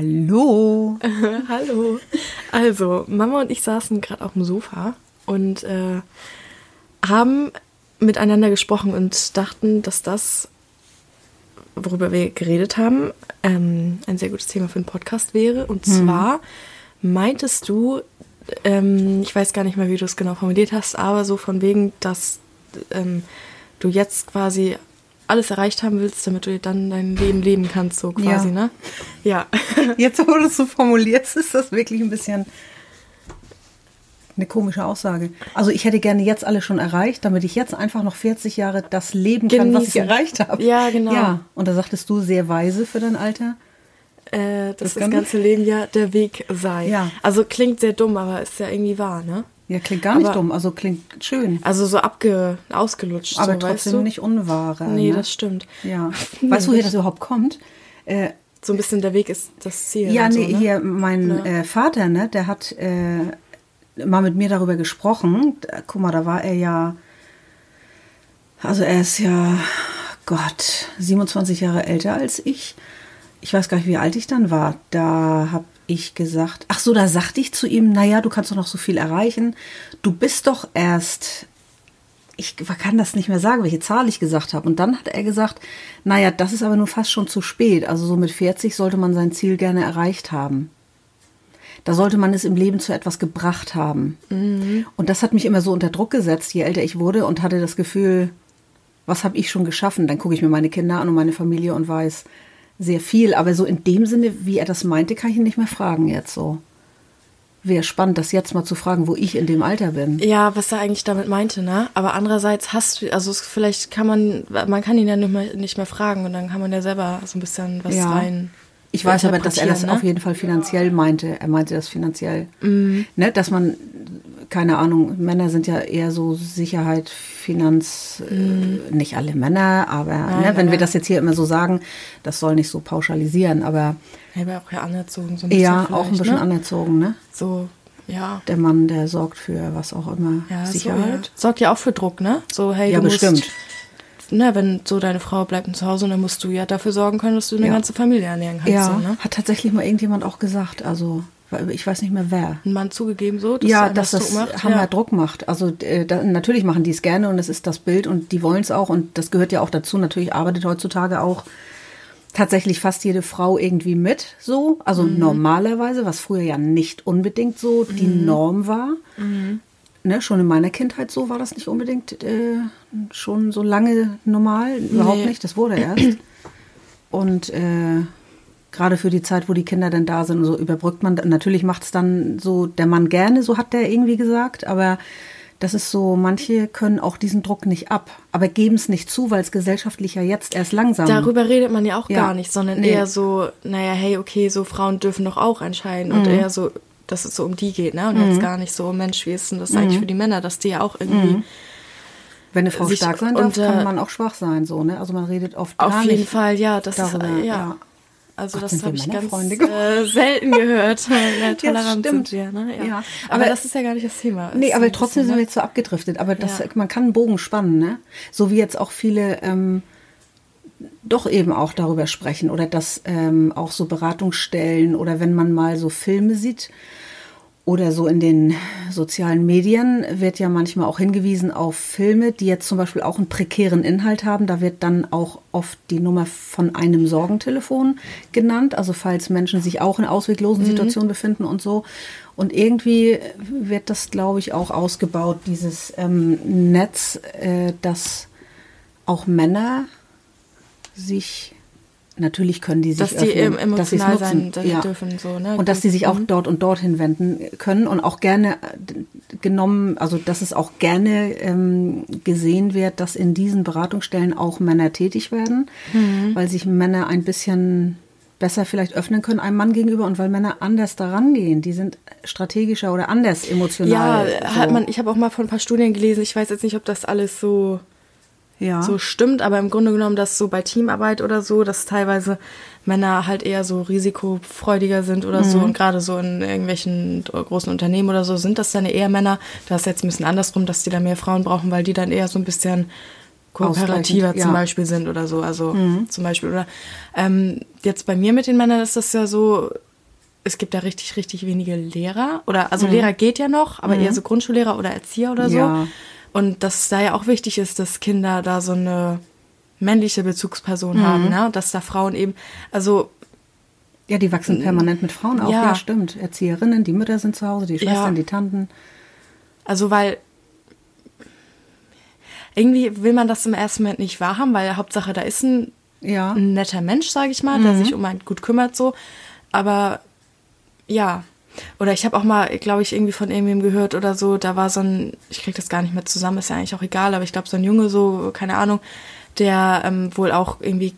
Hallo. Hallo. Also, Mama und ich saßen gerade auf dem Sofa und äh, haben miteinander gesprochen und dachten, dass das, worüber wir geredet haben, ähm, ein sehr gutes Thema für einen Podcast wäre. Und zwar meintest du, ähm, ich weiß gar nicht mehr, wie du es genau formuliert hast, aber so von wegen, dass ähm, du jetzt quasi alles erreicht haben willst, damit du dann dein Leben leben kannst, so quasi, Ja. ne? Ja. Jetzt, wo du es so formulierst, ist das wirklich ein bisschen eine komische Aussage. Also ich hätte gerne jetzt alle schon erreicht, damit ich jetzt einfach noch 40 Jahre das leben kann, was ich Genießen. erreicht habe. Ja, genau. Ja, und da sagtest du sehr weise für dein Alter. äh, dass Das das, ganze Leben ja der Weg sei. Ja. Also klingt sehr dumm, aber ist ja irgendwie wahr, ne? Ja, klingt gar nicht Aber- dumm, also klingt schön. Also so abge ausgelutscht. Aber so, trotzdem weißt du? nicht unwahre. Nee, ne? das stimmt. Ja. Weißt du, woher das überhaupt kommt? Äh, So ein bisschen der Weg ist das Ziel. Ja, nee, so, ne? hier mein Ja. äh, Vater, ne, der hat äh, mal mit mir darüber gesprochen. Guck mal, da war er ja, also er ist ja, Gott, 27 Jahre älter als ich. Ich weiß gar nicht, wie alt ich dann war. Da habe ich gesagt, ach so, da sagte ich zu ihm, naja, du kannst doch noch so viel erreichen. Du bist doch erst ich kann das nicht mehr sagen, welche Zahl ich gesagt habe. Und dann hat er gesagt, naja, das ist aber nun fast schon zu spät. Also so mit 40 sollte man sein Ziel gerne erreicht haben. Da sollte man es im Leben zu etwas gebracht haben. Und das hat mich immer so unter Druck gesetzt, je älter ich wurde und hatte das Gefühl, was habe ich schon geschaffen? Dann gucke ich mir meine Kinder an und meine Familie und weiß sehr viel. Aber so in dem Sinne, wie er das meinte, kann ich ihn nicht mehr fragen jetzt so. Wäre spannend, das jetzt mal zu fragen, wo ich in dem Alter bin. Ja, was er eigentlich damit meinte, ne? Aber andererseits hast du, also es, vielleicht kann man, man kann ihn ja nicht mehr, nicht mehr fragen und dann kann man ja selber so ein bisschen was Ja. rein. Ich weiß aber, dass er das interpretieren, auf jeden Fall finanziell meinte. Er meinte das finanziell. Mhm. Ne, dass man, keine Ahnung, Männer sind ja eher so Sicherheit, Finanz, äh, nicht alle Männer, aber ne, wenn Mhm. aber- wir das jetzt hier immer so sagen, das soll nicht so pauschalisieren, aber Er war auch ja anerzogen, so ein bisschen. eher auch ein bisschen ne? anerzogen, ne? So, ja. Der Mann, der sorgt für was auch immer, Ja, Sicherheit. So, ja. Sorgt ja auch für Druck, ne? So, hey, Ja, du musst, bestimmt. Ne, wenn so deine Frau bleibt zu Hause, dann musst du ja dafür sorgen können, dass du eine Ja. ganze Familie ernähren kannst. Ja, So, ne? hat tatsächlich mal irgendjemand auch gesagt, also ich weiß nicht mehr wer. Ein Mann zugegeben so, dass ja, dass das macht. Hammer ja. Druck macht. Also äh, da, natürlich machen die es gerne und es ist das Bild und die wollen es auch und das gehört ja auch dazu. Natürlich arbeitet heutzutage auch tatsächlich fast jede Frau irgendwie mit, so. Also Mhm. normalerweise, was früher ja nicht unbedingt so die Mhm. Norm war. Ne, schon in meiner Kindheit so war das nicht unbedingt äh, schon so lange normal. Überhaupt Nee. nicht, das wurde erst. Und äh, gerade für die Zeit, wo die Kinder dann da sind, so überbrückt man. Natürlich macht es dann so der Mann gerne, so hat der irgendwie gesagt, aber das ist so, manche können auch diesen Druck nicht ab, aber geben es nicht zu, weil es gesellschaftlich ja jetzt erst langsam. Darüber redet man ja auch Ja. gar nicht, sondern Nee. eher so, naja, hey, okay, so Frauen dürfen doch auch entscheiden Mhm. und eher so, dass es so um die geht, ne? Und jetzt gar nicht so, Mensch, wie ist denn das eigentlich für die Männer, dass die ja auch irgendwie Mhm. Wenn eine Frau stark sein darf, und, äh, kann man auch schwach sein, so, ne? Also man redet oft auf gar jeden nicht Fall, ja, das darüber, ist, äh, ja. ja. Also Gott, das wir habe ich ganz äh, selten gehört. Ja, tolerant stimmt. sind wir, ne? Ja. Ja, Aber, aber- das ist ja gar nicht das Thema. Nee, Ist aber trotzdem bisschen, sind wir ne? jetzt so abgedriftet. Aber das, Ja. man kann einen Bogen spannen, ne? So wie jetzt auch viele ähm, doch eben auch darüber sprechen oder dass ähm, auch so Beratungsstellen oder wenn man mal so Filme sieht oder so in den sozialen Medien wird ja manchmal auch hingewiesen auf Filme, die jetzt zum Beispiel auch einen prekären Inhalt haben. Da wird dann auch oft die Nummer von einem Sorgentelefon genannt. Also falls Menschen sich auch in ausweglosen Situationen befinden und so. Und irgendwie wird das, glaube ich, auch ausgebaut, dieses ähm, Netz, äh, dass auch Männer sich Natürlich können die sich Dass die öffnen, dass es emotional nutzen. sein ja. dürfen, so, ne? Und dass die sich auch Mhm. dort und dorthin wenden können und auch gerne äh, genommen, also dass es auch gerne ähm, gesehen wird, dass in diesen Beratungsstellen auch Männer tätig werden, Mhm. weil sich Männer ein bisschen besser vielleicht öffnen können einem Mann gegenüber und weil Männer anders daran gehen. Die sind strategischer oder anders emotional. Ja, hat so. man, ich habe auch mal von ein paar Studien gelesen, ich weiß jetzt nicht, ob das alles so ja. so stimmt, aber im Grunde genommen, dass so bei Teamarbeit oder so, dass teilweise Männer halt eher so risikofreudiger sind oder so und gerade so in irgendwelchen großen Unternehmen oder so sind das dann eher Männer. Das ist jetzt ein bisschen andersrum, dass die da mehr Frauen brauchen, weil die dann eher so ein bisschen kooperativer zum ja. Beispiel sind oder so. Also zum Beispiel oder ähm, jetzt bei mir mit den Männern ist das ja so, es gibt da richtig, richtig wenige Lehrer. Oder also Lehrer geht ja noch, aber eher so Grundschullehrer oder Erzieher oder so. Und dass es da ja auch wichtig ist, dass Kinder da so eine männliche Bezugsperson haben, ne? Dass da Frauen eben, also Ja, die wachsen permanent mit Frauen auf. Ja, Ja. stimmt. Erzieherinnen, die Mütter sind zu Hause, die Schwestern, Ja. die Tanten. Also, weil irgendwie will man das im ersten Moment nicht wahrhaben, weil Hauptsache da ist ein, Ja. ein netter Mensch, sage ich mal, der sich um einen gut kümmert so. Aber ja. Oder ich habe auch mal, glaube ich, irgendwie von irgendwem gehört oder so, da war so ein, ich krieg das gar nicht mehr zusammen, ist ja eigentlich auch egal, aber ich glaube, so ein Junge, so, keine Ahnung, der ähm, wohl auch irgendwie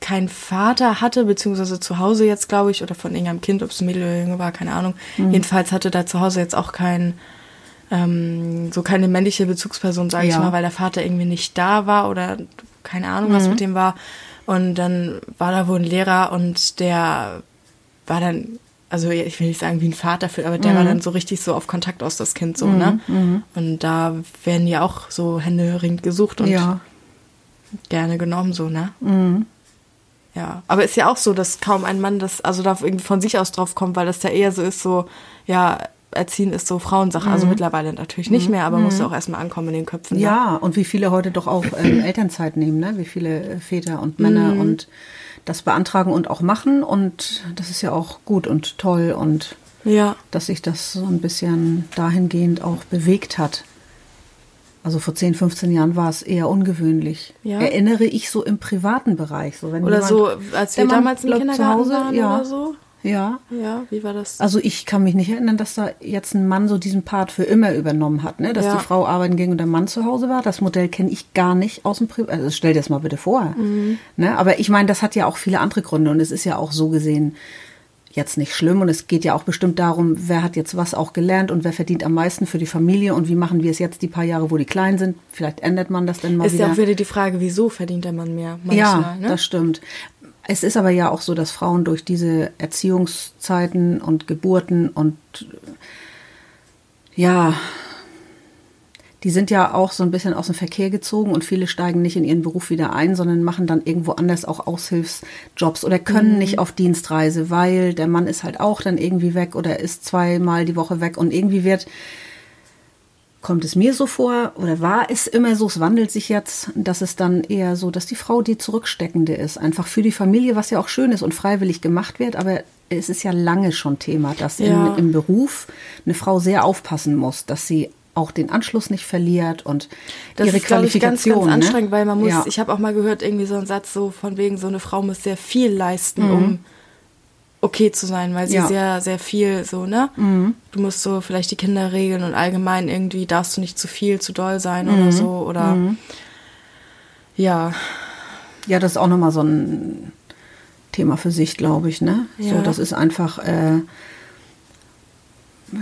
keinen Vater hatte, beziehungsweise zu Hause jetzt, glaube ich, oder von irgendeinem Kind, ob es ein Mädel oder Junge war, keine Ahnung. Jedenfalls hatte da zu Hause jetzt auch kein, ähm, so keine männliche Bezugsperson, sage ich Ja. mal, weil der Vater irgendwie nicht da war oder keine Ahnung, was mit dem war. Und dann war da wohl ein Lehrer und der war dann, also ich will nicht sagen wie ein Vater, für, aber der war dann so richtig so auf Kontakt aus das Kind so, ne? Und da werden ja auch so händeringend gesucht und Ja. gerne genommen, so, ne? Ja, aber ist ja auch so, dass kaum ein Mann das, also da irgendwie von sich aus drauf kommt, weil das ja eher so ist, so, ja, Erziehen ist so Frauensache. Also mittlerweile natürlich nicht mehr, aber muss ja auch erstmal ankommen in den Köpfen. Ne? Ja, und wie viele heute doch auch ähm, Elternzeit nehmen, ne? wie viele äh, Väter und Männer und das beantragen und auch machen. Und das ist ja auch gut und toll und Ja, dass sich das so ein bisschen dahingehend auch bewegt hat. Also vor 10, 15 Jahren war es eher ungewöhnlich. Ja. Erinnere ich so im privaten Bereich. So, wenn oder jemand- so, als wir damals im zu Kindergarten Hause, waren ja. oder so. Ja. Ja, wie war das? Also ich kann mich nicht erinnern, dass da jetzt ein Mann so diesen Part für immer übernommen hat, ne? dass Ja. die Frau arbeiten ging und der Mann zu Hause war. Das Modell kenne ich gar nicht aus dem Privat. Also stell dir das mal bitte vor. Mhm. Ne? Aber ich meine, das hat ja auch viele andere Gründe und es ist ja auch so gesehen jetzt nicht schlimm und es geht ja auch bestimmt darum, wer hat jetzt was auch gelernt und wer verdient am meisten für die Familie und wie machen wir es jetzt die paar Jahre, wo die klein sind. Vielleicht ändert man das dann mal ist wieder. ja auch wieder die Frage, wieso verdient der Mann mehr? Manchmal, Ja, ne? das stimmt. Es ist aber ja auch so, dass Frauen durch diese Erziehungszeiten und Geburten und ja, die sind ja auch so ein bisschen aus dem Verkehr gezogen und viele steigen nicht in ihren Beruf wieder ein, sondern machen dann irgendwo anders auch Aushilfsjobs oder können nicht auf Dienstreise, weil der Mann ist halt auch dann irgendwie weg oder ist zweimal die Woche weg und irgendwie wird kommt es mir so vor oder war es immer so, es wandelt sich jetzt, dass es dann eher so, dass die Frau die Zurücksteckende ist, einfach für die Familie, was ja auch schön ist und freiwillig gemacht wird, aber es ist ja lange schon Thema, dass Ja. in, im Beruf eine Frau sehr aufpassen muss, dass sie auch den Anschluss nicht verliert und Das ihre ist, glaube ich, ganz, Qualifikation. ganz ne? anstrengend, weil man muss, ja. ich habe auch mal gehört, irgendwie so einen Satz so von wegen, so eine Frau muss sehr viel leisten, Mhm. um okay zu sein, weil sie Ja. sehr, sehr viel so, ne? Mhm. Du musst so vielleicht die Kinder regeln und allgemein irgendwie darfst du nicht zu viel, zu doll sein Mhm. oder so oder ja, Ja, das ist auch nochmal so ein Thema für sich, glaube ich, ne? So, Ja. das ist einfach, äh,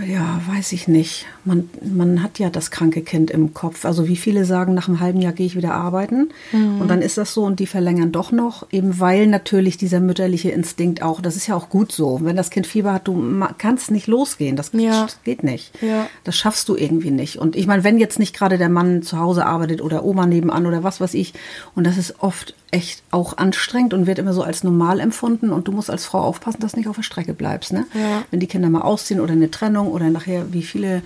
ja, weiß ich nicht. Man, man hat ja das kranke Kind im Kopf. Also wie viele sagen, nach einem halben Jahr gehe ich wieder arbeiten. Mhm. Und dann ist das so und die verlängern doch noch, eben weil natürlich dieser mütterliche Instinkt auch, das ist ja auch gut so. Wenn das Kind Fieber hat, du kannst nicht losgehen. Das Ja. geht nicht. Ja. Das schaffst du irgendwie nicht. Und ich meine, wenn jetzt nicht gerade der Mann zu Hause arbeitet oder Oma nebenan oder was weiß ich, und das ist oft echt auch anstrengend und wird immer so als normal empfunden und du musst als Frau aufpassen, dass du nicht auf der Strecke bleibst. Ne? Ja. Wenn die Kinder mal ausziehen oder eine Trennung oder nachher wie viele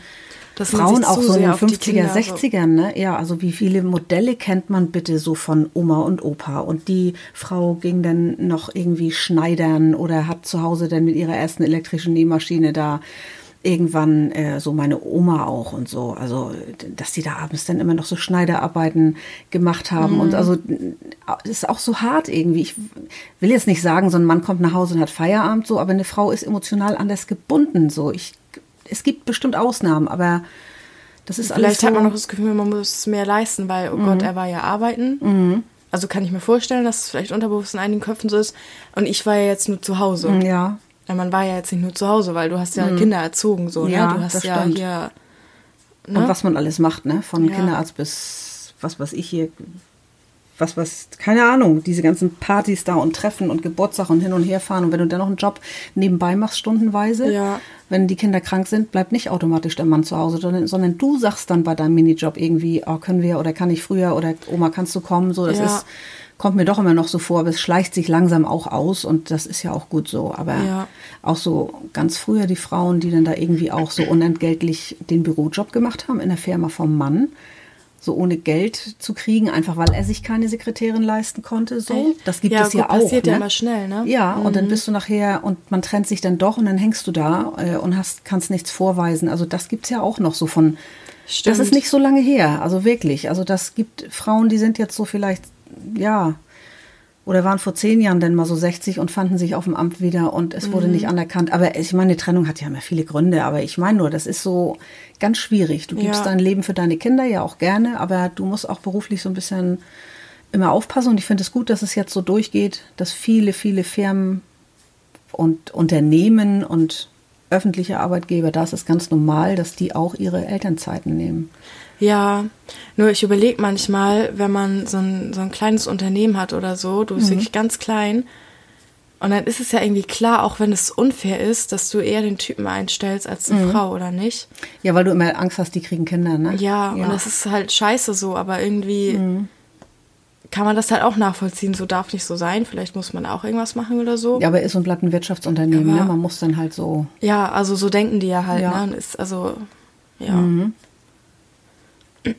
man Frauen auch so in den auf die 50er, Kinder so- 60ern, ne? Ja, also wie viele Modelle kennt man bitte so von Oma und Opa? Und die Frau ging dann noch irgendwie schneidern oder hat zu Hause dann mit ihrer ersten elektrischen Nähmaschine da irgendwann äh, so meine Oma auch und so, also dass die da abends dann immer noch so Schneiderarbeiten gemacht haben Mhm. und also das ist auch so hart irgendwie. Ich will jetzt nicht sagen, so ein Mann kommt nach Hause und hat Feierabend so, aber eine Frau ist emotional anders gebunden so. Ich es gibt bestimmt Ausnahmen, aber das ist alles Vielleicht so, hat man noch das Gefühl, man muss mehr leisten, weil, oh Mhm. Gott, er war ja arbeiten. Also kann ich mir vorstellen, dass es vielleicht unterbewusst in einigen Köpfen so ist. Und ich war ja jetzt nur zu Hause. Ja, man war ja jetzt nicht nur zu Hause, weil du hast ja Kinder erzogen, so, Mhm. Ja, ne? Du hast das ja stimmt. hier. und Ne? was man alles macht, ne? Von Ja. Kinderarzt bis was weiß ich hier, was was keine Ahnung, diese ganzen Partys da und Treffen und Geburtstag und hin und her fahren und wenn du dann noch einen Job nebenbei machst stundenweise, Ja. wenn die Kinder krank sind, bleibt nicht automatisch der Mann zu Hause, sondern, sondern du sagst dann bei deinem Minijob irgendwie, oh, können wir oder kann ich früher oder Oma kannst du kommen, so das Ja. ist kommt mir doch immer noch so vor, aber es schleicht sich langsam auch aus und das ist ja auch gut so. Aber Ja. auch so ganz früher die Frauen, die dann da irgendwie auch so unentgeltlich den Bürojob gemacht haben in der Firma vom Mann, so ohne Geld zu kriegen, einfach weil er sich keine Sekretärin leisten konnte. So, das gibt ja, es ja gut, auch. passiert ja ne? immer schnell, ne? Ja, und dann bist du nachher und man trennt sich dann doch und dann hängst du da äh, und hast kannst nichts vorweisen. Also das gibt's ja auch noch so von. Stimmt. Das ist nicht so lange her, also wirklich. Also das gibt Frauen, die sind jetzt so vielleicht ja oder waren vor zehn Jahren dann mal so 60 und fanden sich auf dem Amt wieder und es Mhm. wurde nicht anerkannt. Aber ich meine, eine Trennung hat ja immer viele Gründe, aber ich meine nur, das ist so ganz schwierig. Du gibst Ja. dein Leben für deine Kinder ja auch gerne, aber du musst auch beruflich so ein bisschen immer aufpassen und ich finde es gut, dass es jetzt so durchgeht, dass viele, viele Firmen und Unternehmen und öffentliche Arbeitgeber, da ist es ganz normal, dass die auch ihre Elternzeiten nehmen. Ja, nur ich überlege manchmal, wenn man so ein, so ein kleines Unternehmen hat oder so, du Mhm. bist wirklich ganz klein. Und dann ist es ja irgendwie klar, auch wenn es unfair ist, dass du eher den Typen einstellst als Mhm. eine Frau, oder nicht? Ja, weil du immer Angst hast, die kriegen Kinder, ne? Ja, und das ist halt scheiße so, aber irgendwie Mhm. kann man das halt auch nachvollziehen. So darf nicht so sein. Vielleicht muss man auch irgendwas machen oder so. Ja, aber ist und bleibt ein Wirtschaftsunternehmen, Aber- ne? Man muss dann halt so. Ja, also so denken die ja halt, Ja. ne? Ist also, ja. Mhm.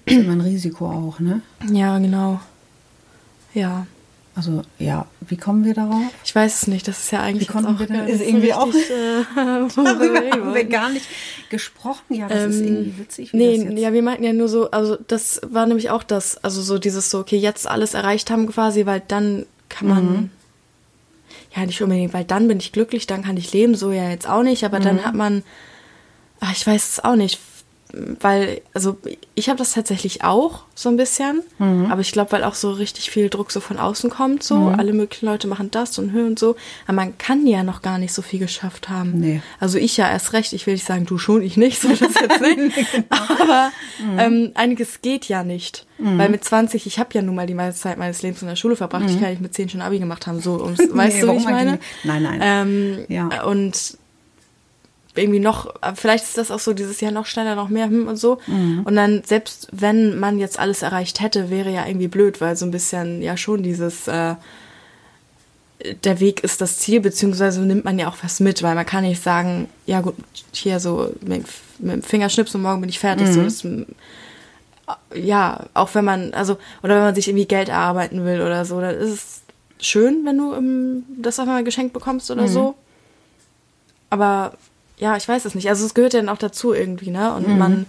Ist immer ein Risiko auch, ne? Ja, genau. Ja. Also, ja, wie kommen wir darauf? Ich weiß es nicht, das ist ja eigentlich Wie konnten jetzt wir denn- ist irgendwie so auch- äh, Darüber haben wir gar nicht gesprochen. Ja, das ist Ähm, irgendwie witzig. Nee, ja, wir meinten ja nur so, also das war nämlich auch das, also so dieses so, okay, jetzt alles erreicht haben quasi, weil dann kann man, Mhm. ja nicht unbedingt, weil dann bin ich glücklich, dann kann ich leben, so ja jetzt auch nicht, aber Mhm. dann hat man, ach, ich weiß es auch nicht, weil, also ich habe das tatsächlich auch so ein bisschen, Mhm. aber ich glaube, weil auch so richtig viel Druck so von außen kommt, so, alle möglichen Leute machen das und hör und so, aber man kann ja noch gar nicht so viel geschafft haben. Nee. Also ich ja erst recht, ich will nicht sagen, du schon, ich nicht, so das jetzt nicht. Aber ähm, einiges geht ja nicht. Weil mit 20, ich habe ja nun mal die meiste Zeit meines Lebens in der Schule verbracht. Ich kann nicht mit 10 schon Abi gemacht haben, so ums, weißt Nee, du, wie ich meine? Nein, nein. Ähm, Ja. Und irgendwie noch, vielleicht ist das auch so dieses Jahr noch schneller, noch mehr hm und so. Mhm. Und dann, selbst wenn man jetzt alles erreicht hätte, wäre ja irgendwie blöd, weil so ein bisschen ja schon dieses, äh, der Weg ist das Ziel, beziehungsweise nimmt man ja auch was mit, weil man kann nicht sagen, ja gut, hier so mit, mit dem Fingerschnips und morgen bin ich fertig. Mhm. So, das, ja, auch wenn man, also, oder wenn man sich irgendwie Geld erarbeiten will oder so, dann ist es schön, wenn du ähm, das auch mal geschenkt bekommst oder so. Aber ja, ich weiß es nicht. Also es gehört ja dann auch dazu irgendwie, ne? Und Mhm. man,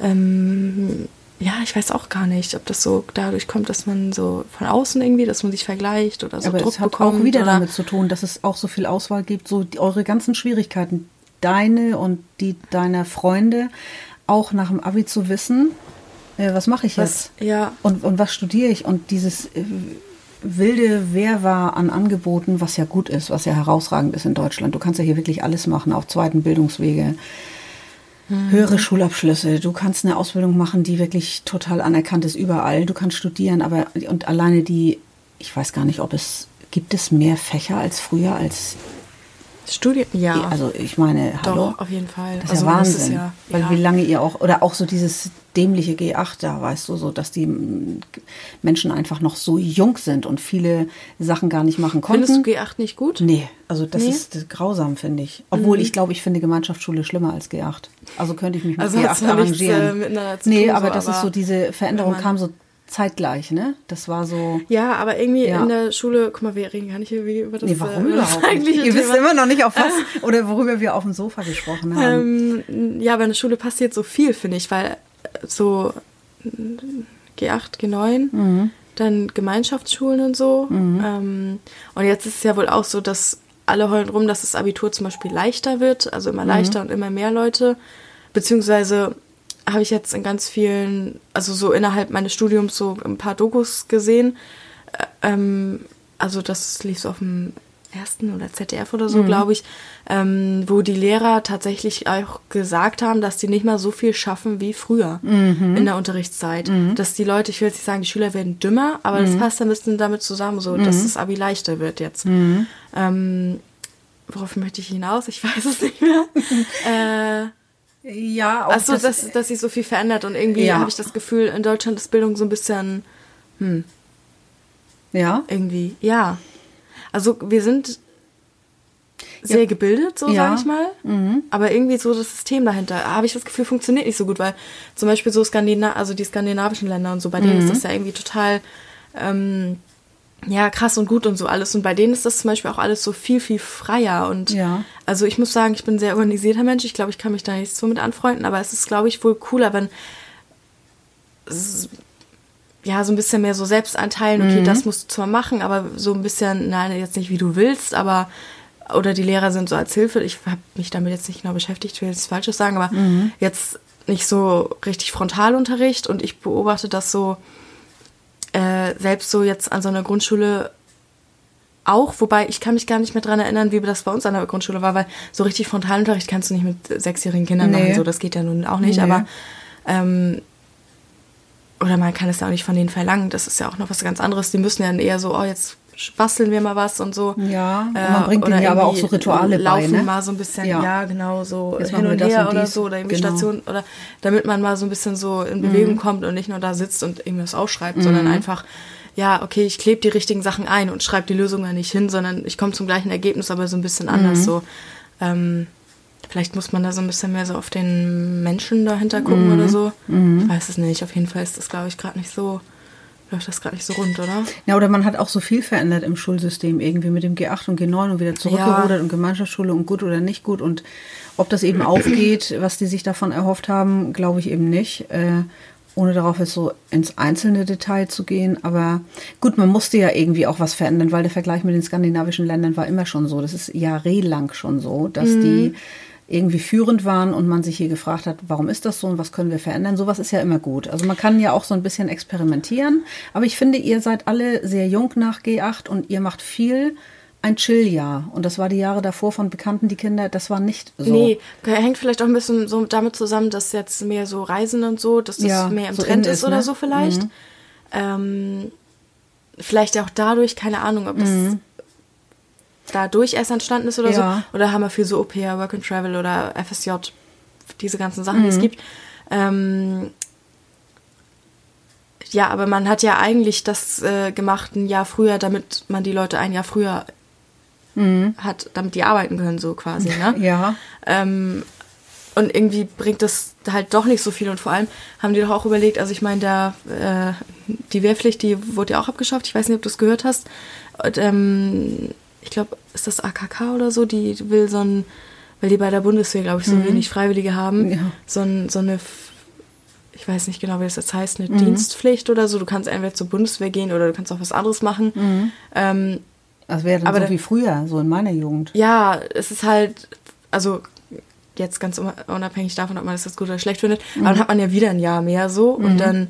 ähm, ja, ich weiß auch gar nicht, ob das so dadurch kommt, dass man so von außen irgendwie, dass man sich vergleicht oder so Aber Druck es hat bekommt. auch wieder oder, damit zu tun, dass es auch so viel Auswahl gibt, so die, eure ganzen Schwierigkeiten, deine und die deiner Freunde, auch nach dem Abi zu wissen, äh, was mache ich Was- jetzt? ja. Und, und was studiere ich? Und dieses äh, wilde Wehrwahr an Angeboten, was ja gut ist, was ja herausragend ist in Deutschland. Du kannst ja hier wirklich alles machen, auf zweiten Bildungswege. Höhere Schulabschlüsse. Du kannst eine Ausbildung machen, die wirklich total anerkannt ist überall. Du kannst studieren, aber und alleine die, ich weiß gar nicht, ob es gibt es mehr Fächer als früher als Studien, ja. also ich meine, Doch, hallo. auf jeden Fall. Das ist Also ja Wahnsinn. ist ja- Weil ja. wie lange ihr auch, oder auch so dieses dämliche G8 da, weißt du, so, dass die Menschen einfach noch so jung sind und viele Sachen gar nicht machen konnten. Findest du G8 nicht gut? Nee, also das Nee? ist grausam, finde ich. Obwohl ich glaube, ich finde Gemeinschaftsschule schlimmer als G8. Also könnte ich mich mit Also G8 hat's noch nichts, arrangieren. äh, zu nee, aber so, das ist aber so, diese Veränderung kam so zeitgleich, ne? Das war so. Ja, aber irgendwie Ja. in der Schule, guck mal, wir reden gar nicht über das, Nee, warum äh, überhaupt eigentliche Ihr wisst immer noch nicht, auf was oder worüber wir auf dem Sofa gesprochen haben. Ähm, ja, aber in der Schule passiert so viel, finde ich, weil äh, so äh, G8, G9, Mhm. dann Gemeinschaftsschulen und so. Ähm, und jetzt ist es ja wohl auch so, dass alle heulen rum, dass das Abitur zum Beispiel leichter wird, also Mhm. immer leichter und immer mehr Leute. Beziehungsweise habe ich jetzt in ganz vielen, also so innerhalb meines Studiums so ein paar Dokus gesehen. Äh, ähm, also das lief so auf dem ersten oder ZDF oder so, glaube ich, ähm, wo die Lehrer tatsächlich auch gesagt haben, dass die nicht mal so viel schaffen wie früher in der Unterrichtszeit. Dass die Leute, ich will jetzt nicht sagen, die Schüler werden dümmer, aber das passt ein bisschen damit zusammen, so dass das Abi leichter wird jetzt. Ähm, worauf möchte ich hinaus? Ich weiß es nicht mehr. äh, Ja, auch Achso, das- dass, dass sich so viel verändert und irgendwie Ja. habe ich das Gefühl, in Deutschland ist Bildung so ein bisschen, hm. Ja. Irgendwie, ja. Also wir sind sehr Ja. gebildet, so Ja. Mhm. sage ich mal. Aber irgendwie so das System dahinter, habe ich das Gefühl, funktioniert nicht so gut, weil zum Beispiel so Skandina also die skandinavischen Länder und so, bei Mhm. denen ist das ja irgendwie total ähm, ja, krass und gut und so alles. Und bei denen ist das zum Beispiel auch alles so viel, viel freier. Und Ja. also ich muss sagen, ich bin ein sehr organisierter Mensch. Ich glaube, ich kann mich da nicht so mit anfreunden, aber es ist, glaube ich, wohl cooler, wenn ja, so ein bisschen mehr so selbst einteilen, okay, das musst du zwar machen, aber so ein bisschen, nein, jetzt nicht wie du willst, aber oder die Lehrer sind so als Hilfe. Ich habe mich damit jetzt nicht genau beschäftigt, ich will jetzt Falsches sagen, aber jetzt nicht so richtig Frontalunterricht und ich beobachte das so äh, selbst so jetzt an so einer Grundschule auch, wobei ich kann mich gar nicht mehr dran erinnern, wie das bei uns an der Grundschule war, weil so richtig Frontalunterricht kannst du nicht mit sechsjährigen Kindern Nee. machen, so das geht ja nun auch nicht, Nee. aber ähm, oder man kann es ja auch nicht von denen verlangen, das ist ja auch noch was ganz anderes. Die müssen ja dann eher so, oh, jetzt basteln wir mal was und so. Ja, und Äh, man bringt oder ihnen ja aber auch so Rituale bei, laufen ne? mal so ein bisschen, Ja. ja, genau, so Jetzt hin und her und oder dies. so, oder irgendwie Genau. Station, oder damit man mal so ein bisschen so in Bewegung kommt und nicht nur da sitzt und irgendwas aufschreibt, Mhm. sondern einfach, ja, okay, ich klebe die richtigen Sachen ein und schreibe die Lösungen nicht hin, sondern ich komme zum gleichen Ergebnis, aber so ein bisschen Mhm. anders so. Ähm, vielleicht muss man da so ein bisschen mehr so auf den Menschen dahinter gucken Mhm. oder so. Ich weiß es nicht. Auf jeden Fall ist das, glaube ich, gerade nicht so, läuft das gerade nicht so rund, oder? Ja, oder man hat auch so viel verändert im Schulsystem irgendwie mit dem G8 und G9 und wieder zurückgerudert Ja. und Gemeinschaftsschule und gut oder nicht gut. Und ob das eben aufgeht, was die sich davon erhofft haben, glaube ich eben nicht. Äh, ohne darauf jetzt so ins einzelne Detail zu gehen. Aber gut, man musste ja irgendwie auch was verändern, weil der Vergleich mit den skandinavischen Ländern war immer schon so. Das ist jahrelang schon so, dass die irgendwie führend waren und man sich hier gefragt hat, warum ist das so und was können wir verändern? Sowas ist ja immer gut. Also man kann ja auch so ein bisschen experimentieren, aber ich finde, ihr seid alle sehr jung nach G8 und ihr macht viel ein Chill-Jahr. Und das war die Jahre davor von Bekannten, die Kinder, das war nicht so. Nee, hängt vielleicht auch ein bisschen so damit zusammen, dass jetzt mehr so Reisen und so, dass das Ja, mehr im so Trend ist oder ne? so vielleicht. Ähm, vielleicht auch dadurch, keine Ahnung, ob das dadurch erst entstanden ist oder Ja. so. Oder haben wir viel so OPR, Work and Travel oder FSJ, diese ganzen Sachen, die es gibt. Ähm, ja, aber man hat ja eigentlich das äh, gemacht ein Jahr früher, damit man die Leute ein Jahr früher hat, damit die arbeiten können, so quasi, ne? Ja. Ähm, und irgendwie bringt das halt doch nicht so viel. Und vor allem haben die doch auch überlegt, also ich meine, da äh, die Wehrpflicht, die wurde ja auch abgeschafft. Ich weiß nicht, ob du es gehört hast. Und, ähm, ich glaube, ist das AKK oder so, die will so ein, weil die bei der Bundeswehr, glaube ich, so wenig Freiwillige haben, Ja. so, ein, so eine, ich weiß nicht genau, wie das jetzt heißt, eine Dienstpflicht oder so. Du kannst entweder zur Bundeswehr gehen oder du kannst auch was anderes machen. Ähm, Das wäre dann Aber so da- wie früher, so in meiner Jugend. ja, es ist halt, also jetzt ganz un- unabhängig davon, ob man das jetzt gut oder schlecht findet, aber dann hat man ja wieder ein Jahr mehr so und dann,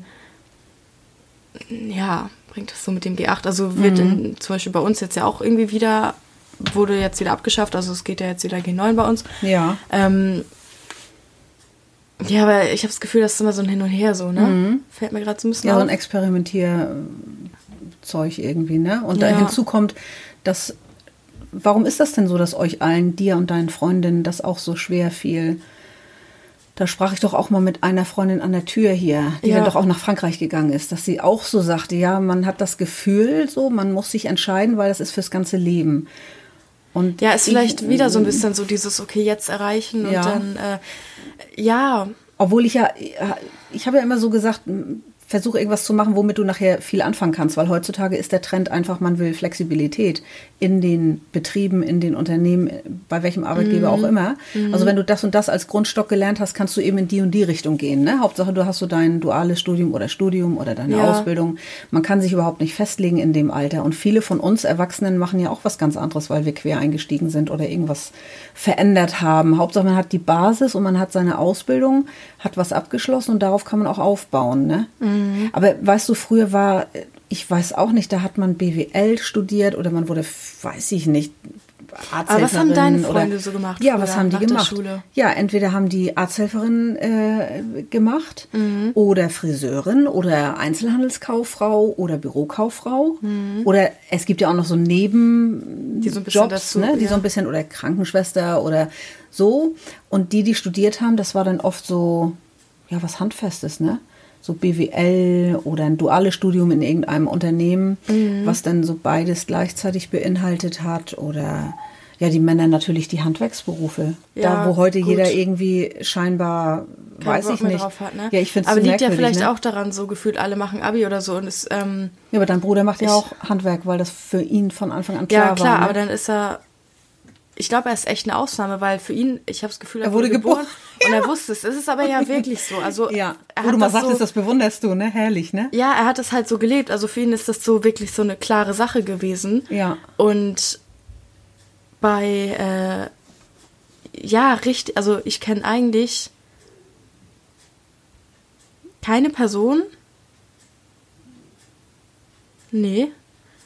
ja, bringt das so mit dem G8. Also wird in, zum Beispiel bei uns jetzt ja auch irgendwie wieder, wurde jetzt wieder abgeschafft, also es geht ja jetzt wieder G9 bei uns. Ja. Ähm, ja, aber ich habe das Gefühl, das ist immer so ein Hin und Her so, ne? Fällt mir gerade so ein bisschen Ja, so auf. ein Experimentierzeug irgendwie, ne? Und da Ja. hinzu kommt, dass, warum ist das denn so, dass euch allen, dir und deinen Freundinnen, das auch so schwer fiel? Da sprach ich doch auch mal mit einer Freundin an der Tür hier, die Ja. dann doch auch nach Frankreich gegangen ist, dass sie auch so sagte, ja, man hat das Gefühl, so, man muss sich entscheiden, weil das ist fürs ganze Leben. Und Ja, ist vielleicht ich, wieder so ein bisschen so dieses, okay, jetzt erreichen und Ja. dann, äh, ja, Obwohl ich ja, ich habe ja immer so gesagt, versuche irgendwas zu machen, womit du nachher viel anfangen kannst, weil heutzutage ist der Trend einfach, man will Flexibilität in den Betrieben, in den Unternehmen, bei welchem Arbeitgeber auch immer. Also wenn du das und das als Grundstock gelernt hast, kannst du eben in die und die Richtung gehen. Ne? Hauptsache, du hast so dein duales Studium oder Studium oder deine Ja. Ausbildung. Man kann sich überhaupt nicht festlegen in dem Alter. Und viele von uns Erwachsenen machen ja auch was ganz anderes, weil wir quer eingestiegen sind oder irgendwas verändert haben. Hauptsache, man hat die Basis und man hat seine Ausbildung, hat was abgeschlossen und darauf kann man auch aufbauen. Ne? Aber weißt du, früher war, ich weiß auch nicht, da hat man BWL studiert oder man wurde, weiß ich nicht, Aber was haben deine Arzthelferin Freunde oder, so gemacht Ja, was haben die gemacht? Ja, entweder haben die Arzthelferin äh, gemacht Mhm. oder Friseurin oder Einzelhandelskauffrau oder Bürokauffrau. Oder es gibt ja auch noch so Nebenjobs, Mhm. Die so ein bisschen dazu, ne, die ja. so ein bisschen, oder Krankenschwester oder so. Und die, die studiert haben, das war dann oft so, ja, was Handfestes, ne? So BWL oder ein duales Studium in irgendeinem Unternehmen, Mhm. was dann so beides gleichzeitig beinhaltet hat oder ja, die Männer natürlich die Handwerksberufe. Ja, da, wo heute gut. jeder irgendwie scheinbar, keinen weiß Bock ich mehr nicht. hat, ne? Ja, ich finde es Aber liegt ja vielleicht ne? auch daran, so gefühlt alle machen Abi oder so und ist, ähm, Ja, aber dein Bruder macht ja auch Handwerk, weil das für ihn von Anfang an klar ja war. klar, ne? aber dann ist er, ich glaube, er ist echt eine Ausnahme, weil für ihn, ich habe das Gefühl, er, Er wurde geboren. und er wusste es. Es ist aber ja wirklich so. Also ja, er wo hat du mal das sagtest, so, das bewunderst du, ne? Herrlich, ne? Ja, er hat es halt so gelebt. Also für ihn ist das so wirklich so eine klare Sache gewesen. Ja. Und bei, äh, ja, richtig, also ich kenne eigentlich keine Person, nee,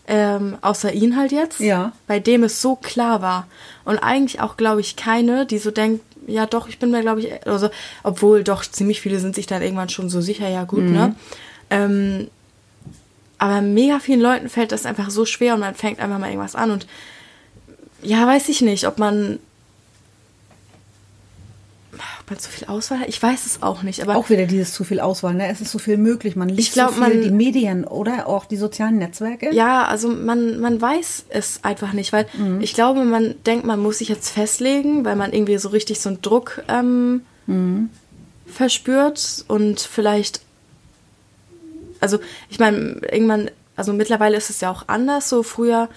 ähm, außer ihn halt jetzt, Ja. bei dem es so klar war. Und eigentlich auch, glaube ich, keine, die so denkt, ja doch, ich bin mir, glaube ich, also, obwohl doch ziemlich viele sind sich dann irgendwann schon so sicher, ja gut, ne? Ähm, aber mega vielen Leuten fällt das einfach so schwer und man fängt einfach mal irgendwas an und ja, weiß ich nicht, ob man man zu viel Auswahl hat. Ich weiß es auch nicht, aber Auch wieder dieses zu viel Auswahl, ne? Es ist so viel möglich. Man liest Ich glaub, so viel, man- die Medien oder auch die sozialen Netzwerke. ja, also man, man weiß es einfach nicht, weil ich glaube, man denkt, man muss sich jetzt festlegen, weil man irgendwie so richtig so einen Druck ähm, verspürt und vielleicht, also ich meine, irgendwann, also mittlerweile ist es ja auch anders, so früher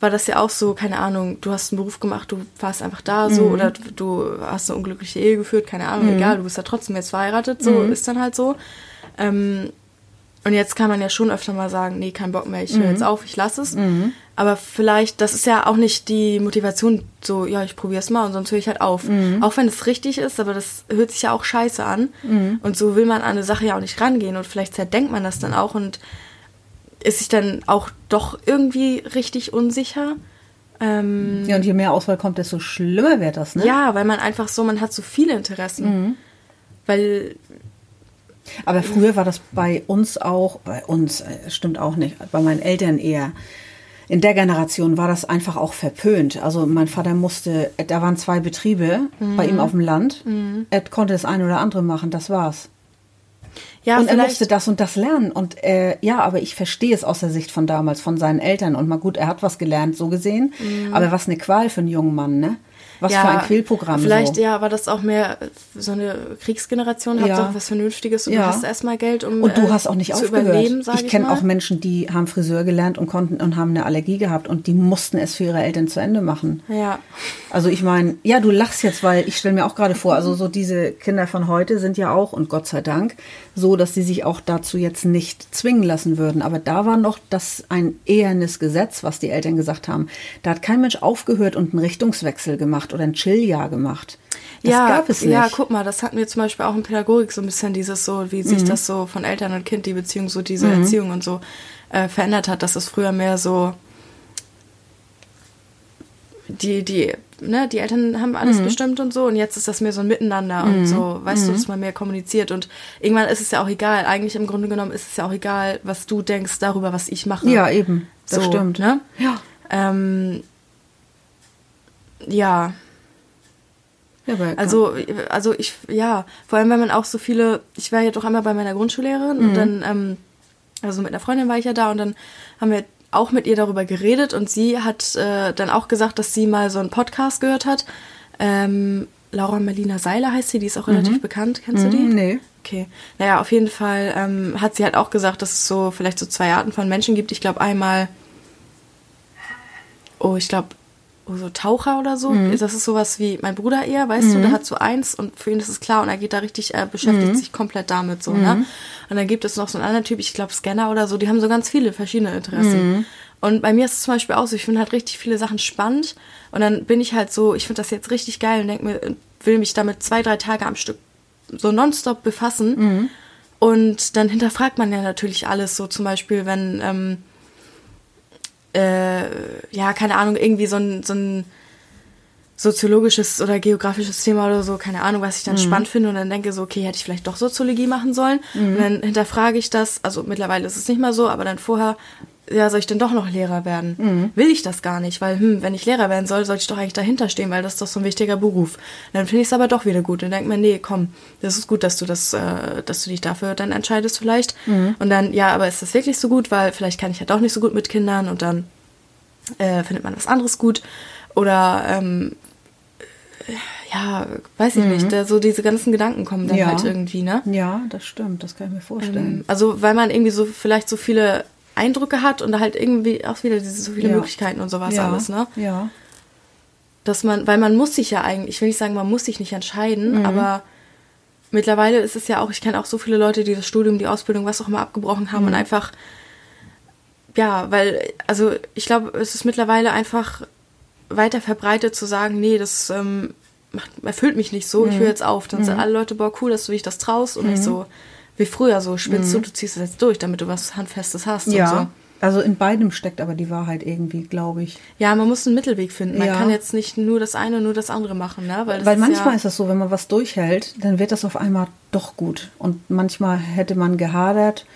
war das ja auch so, keine Ahnung, du hast einen Beruf gemacht, du warst einfach da so oder du hast eine unglückliche Ehe geführt, keine Ahnung, egal, du bist ja trotzdem jetzt verheiratet, so ist dann halt so. Ähm, und jetzt kann man ja schon öfter mal sagen, nee, kein Bock mehr, ich höre jetzt auf, ich lasse es. Aber vielleicht, das ist ja auch nicht die Motivation, so, ja, ich probiere es mal und sonst höre ich halt auf. Auch wenn es richtig ist, aber das hört sich ja auch scheiße an. Und so will man an eine Sache ja auch nicht rangehen und vielleicht zerdenkt man das dann auch und ist sich dann auch doch irgendwie richtig unsicher. Ähm, Ja, und je mehr Auswahl kommt, desto schlimmer wird das, ne? ja, weil man einfach so, man hat so viele Interessen. Weil Aber früher war das bei uns auch, bei uns, äh, stimmt auch nicht, bei meinen Eltern eher. In der Generation war das einfach auch verpönt. Also mein Vater musste, da waren zwei Betriebe bei ihm auf dem Land. Er konnte das eine oder andere machen, das war's. Ja, und er musste das und das lernen. Und äh, ja, aber ich verstehe es aus der Sicht von damals, von seinen Eltern. Und mal gut, er hat was gelernt, so gesehen. Aber was eine Qual für einen jungen Mann, ne? Was ja, für ein Quälprogramm. Vielleicht, so. ja, war das auch mehr so eine Kriegsgeneration, hat Ja. doch was Vernünftiges und Ja. du hast erstmal Geld, um Und du äh, hast auch nicht aufgehört. ich ich, kenne auch Menschen, die haben Friseur gelernt und konnten und haben eine Allergie gehabt und die mussten es für ihre Eltern zu Ende machen. Ja. Also ich meine, ja, du lachst jetzt, weil ich stelle mir auch gerade vor, also so diese Kinder von heute sind ja auch, und Gott sei Dank, so, dass sie sich auch dazu jetzt nicht zwingen lassen würden. Aber da war noch das ein ehernes Gesetz, was die Eltern gesagt haben. Da hat kein Mensch aufgehört und einen Richtungswechsel gemacht oder ein Chilljahr gemacht. Das ja, gab es nicht. Ja, guck mal, das hatten wir zum Beispiel auch in Pädagogik so ein bisschen dieses so, wie Mhm. sich das so von Eltern und Kind, die Beziehung, so diese Erziehung und so äh, verändert hat, dass es früher mehr so die, die, ne, die Eltern haben alles Mhm. bestimmt und so und jetzt ist das mehr so ein Miteinander und so, weißt Mhm. du, dass man mehr kommuniziert und irgendwann ist es ja auch egal, eigentlich im Grunde genommen ist es ja auch egal, was du denkst darüber, was ich mache. ja, eben. Das so, stimmt. Ne? Ja. Ähm, ja, ja aber also, also ich, ja, vor allem, wenn man auch so viele, ich war ja doch einmal bei meiner Grundschullehrerin und dann, ähm, also mit einer Freundin war ich ja da und dann haben wir auch mit ihr darüber geredet und sie hat äh, dann auch gesagt, dass sie mal so einen Podcast gehört hat. Ähm, Laura Melina Seiler heißt sie, die ist auch relativ bekannt. Kennst du die? Mhm, nee. Okay. Naja, auf jeden Fall ähm, hat sie halt auch gesagt, dass es so vielleicht so zwei Arten von Menschen gibt. Ich glaube einmal, oh, ich glaube, so Taucher oder so. Das ist sowas wie mein Bruder eher, weißt du, der hat so eins und für ihn ist es klar und er geht da richtig, er beschäftigt sich komplett damit so, ne? Und dann gibt es noch so einen anderen Typ, ich glaube Scanner oder so, die haben so ganz viele verschiedene Interessen. Und bei mir ist es zum Beispiel auch so, ich finde halt richtig viele Sachen spannend und dann bin ich halt so, ich finde das jetzt richtig geil und denke mir, will mich damit zwei, drei Tage am Stück so nonstop befassen. Und dann hinterfragt man ja natürlich alles, so zum Beispiel, wenn, ähm, äh, ja, keine Ahnung, irgendwie so ein, so ein soziologisches oder geografisches Thema oder so, keine Ahnung, was ich dann spannend finde und dann denke so, okay, hätte ich vielleicht doch Soziologie machen sollen. Und dann hinterfrage ich das, also mittlerweile ist es nicht mehr so, aber dann vorher ja, soll ich denn doch noch Lehrer werden? Mhm. Will ich das gar nicht, weil, hm, wenn ich Lehrer werden soll, sollte ich doch eigentlich dahinter stehen, weil das ist doch so ein wichtiger Beruf. Dann finde ich es aber doch wieder gut und denke mir, nee, komm, das ist gut, dass du das, äh, dass du dich dafür dann entscheidest vielleicht. Mhm. Und dann, ja, aber ist das wirklich so gut, weil vielleicht kann ich ja doch nicht so gut mit Kindern und dann äh, findet man was anderes gut. Oder, ähm, ja, weiß ich nicht, da, so diese ganzen Gedanken kommen dann Mhm. Ja. halt irgendwie, ne? Ja, das stimmt, das kann ich mir vorstellen. Also, weil man irgendwie so vielleicht so viele Eindrücke hat und halt irgendwie auch wieder diese so viele Ja. Möglichkeiten und sowas ja, alles, ne? Ja. Dass man, weil man muss sich ja eigentlich, ich will nicht sagen, man muss sich nicht entscheiden, Mhm. aber mittlerweile ist es ja auch, ich kenne auch so viele Leute, die das Studium, die Ausbildung, was auch immer abgebrochen haben Mhm. und einfach, ja, weil, also ich glaube, es ist mittlerweile einfach weiter verbreitet zu sagen, nee, das ähm, macht, erfüllt mich nicht so, ich Mhm. höre jetzt auf. Dann sagen alle Leute, boah, cool, dass du dich das traust und nicht so wie früher so spinnst du, du ziehst es jetzt durch, damit du was Handfestes hast und so. Mhm. Ja. Also in beidem steckt aber die Wahrheit irgendwie, glaube ich. Ja, man muss einen Mittelweg finden. Man Ja. kann jetzt nicht nur das eine, nur das andere machen, ne? Weil, das Weil ist manchmal ja, ist es so, wenn man was durchhält, dann wird das auf einmal doch gut. Und manchmal hätte man gehadert,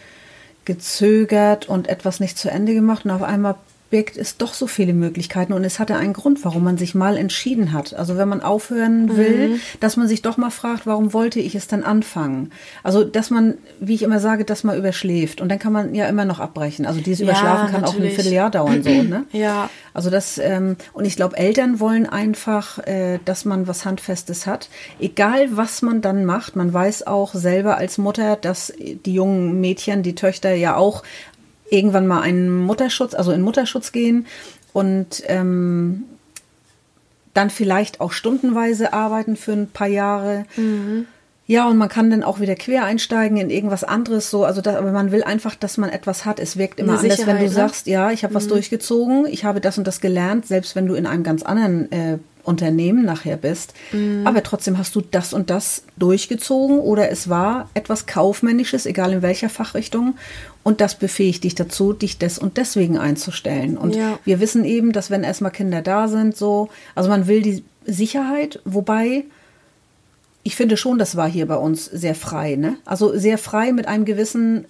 gezögert und etwas nicht zu Ende gemacht und auf einmal birgt es doch so viele Möglichkeiten und es hatte einen Grund, warum man sich mal entschieden hat. Also wenn man aufhören will, dass man sich doch mal fragt, warum wollte ich es denn anfangen? Also dass man, wie ich immer sage, das mal überschläft und dann kann man ja immer noch abbrechen. Also dieses Ja, Überschlafen kann auch ein natürlich. Vierteljahr dauern so, ne? Ja. Also das, ähm, und ich glaube, Eltern wollen einfach, äh, dass man was Handfestes hat. Egal, was man dann macht, man weiß auch selber als Mutter, dass die jungen Mädchen, die Töchter ja auch irgendwann mal einen Mutterschutz, also in Mutterschutz gehen und ähm, dann vielleicht auch stundenweise arbeiten für ein paar Jahre. Ja, und man kann dann auch wieder quer einsteigen in irgendwas anderes so. Also das, aber man will einfach, dass man etwas hat. Es wirkt immer anders, wenn du ne? sagst, ja, ich habe was durchgezogen, ich habe das und das gelernt, selbst wenn du in einem ganz anderen äh, Unternehmen nachher bist. Aber trotzdem hast du das und das durchgezogen oder es war etwas Kaufmännisches, egal in welcher Fachrichtung. Und das befähigt dich dazu, dich des und deswegen einzustellen. Und Ja. wir wissen eben, dass wenn erstmal Kinder da sind, so, also man will die Sicherheit, wobei ich finde schon, das war hier bei uns sehr frei, ne? Also sehr frei mit einem gewissen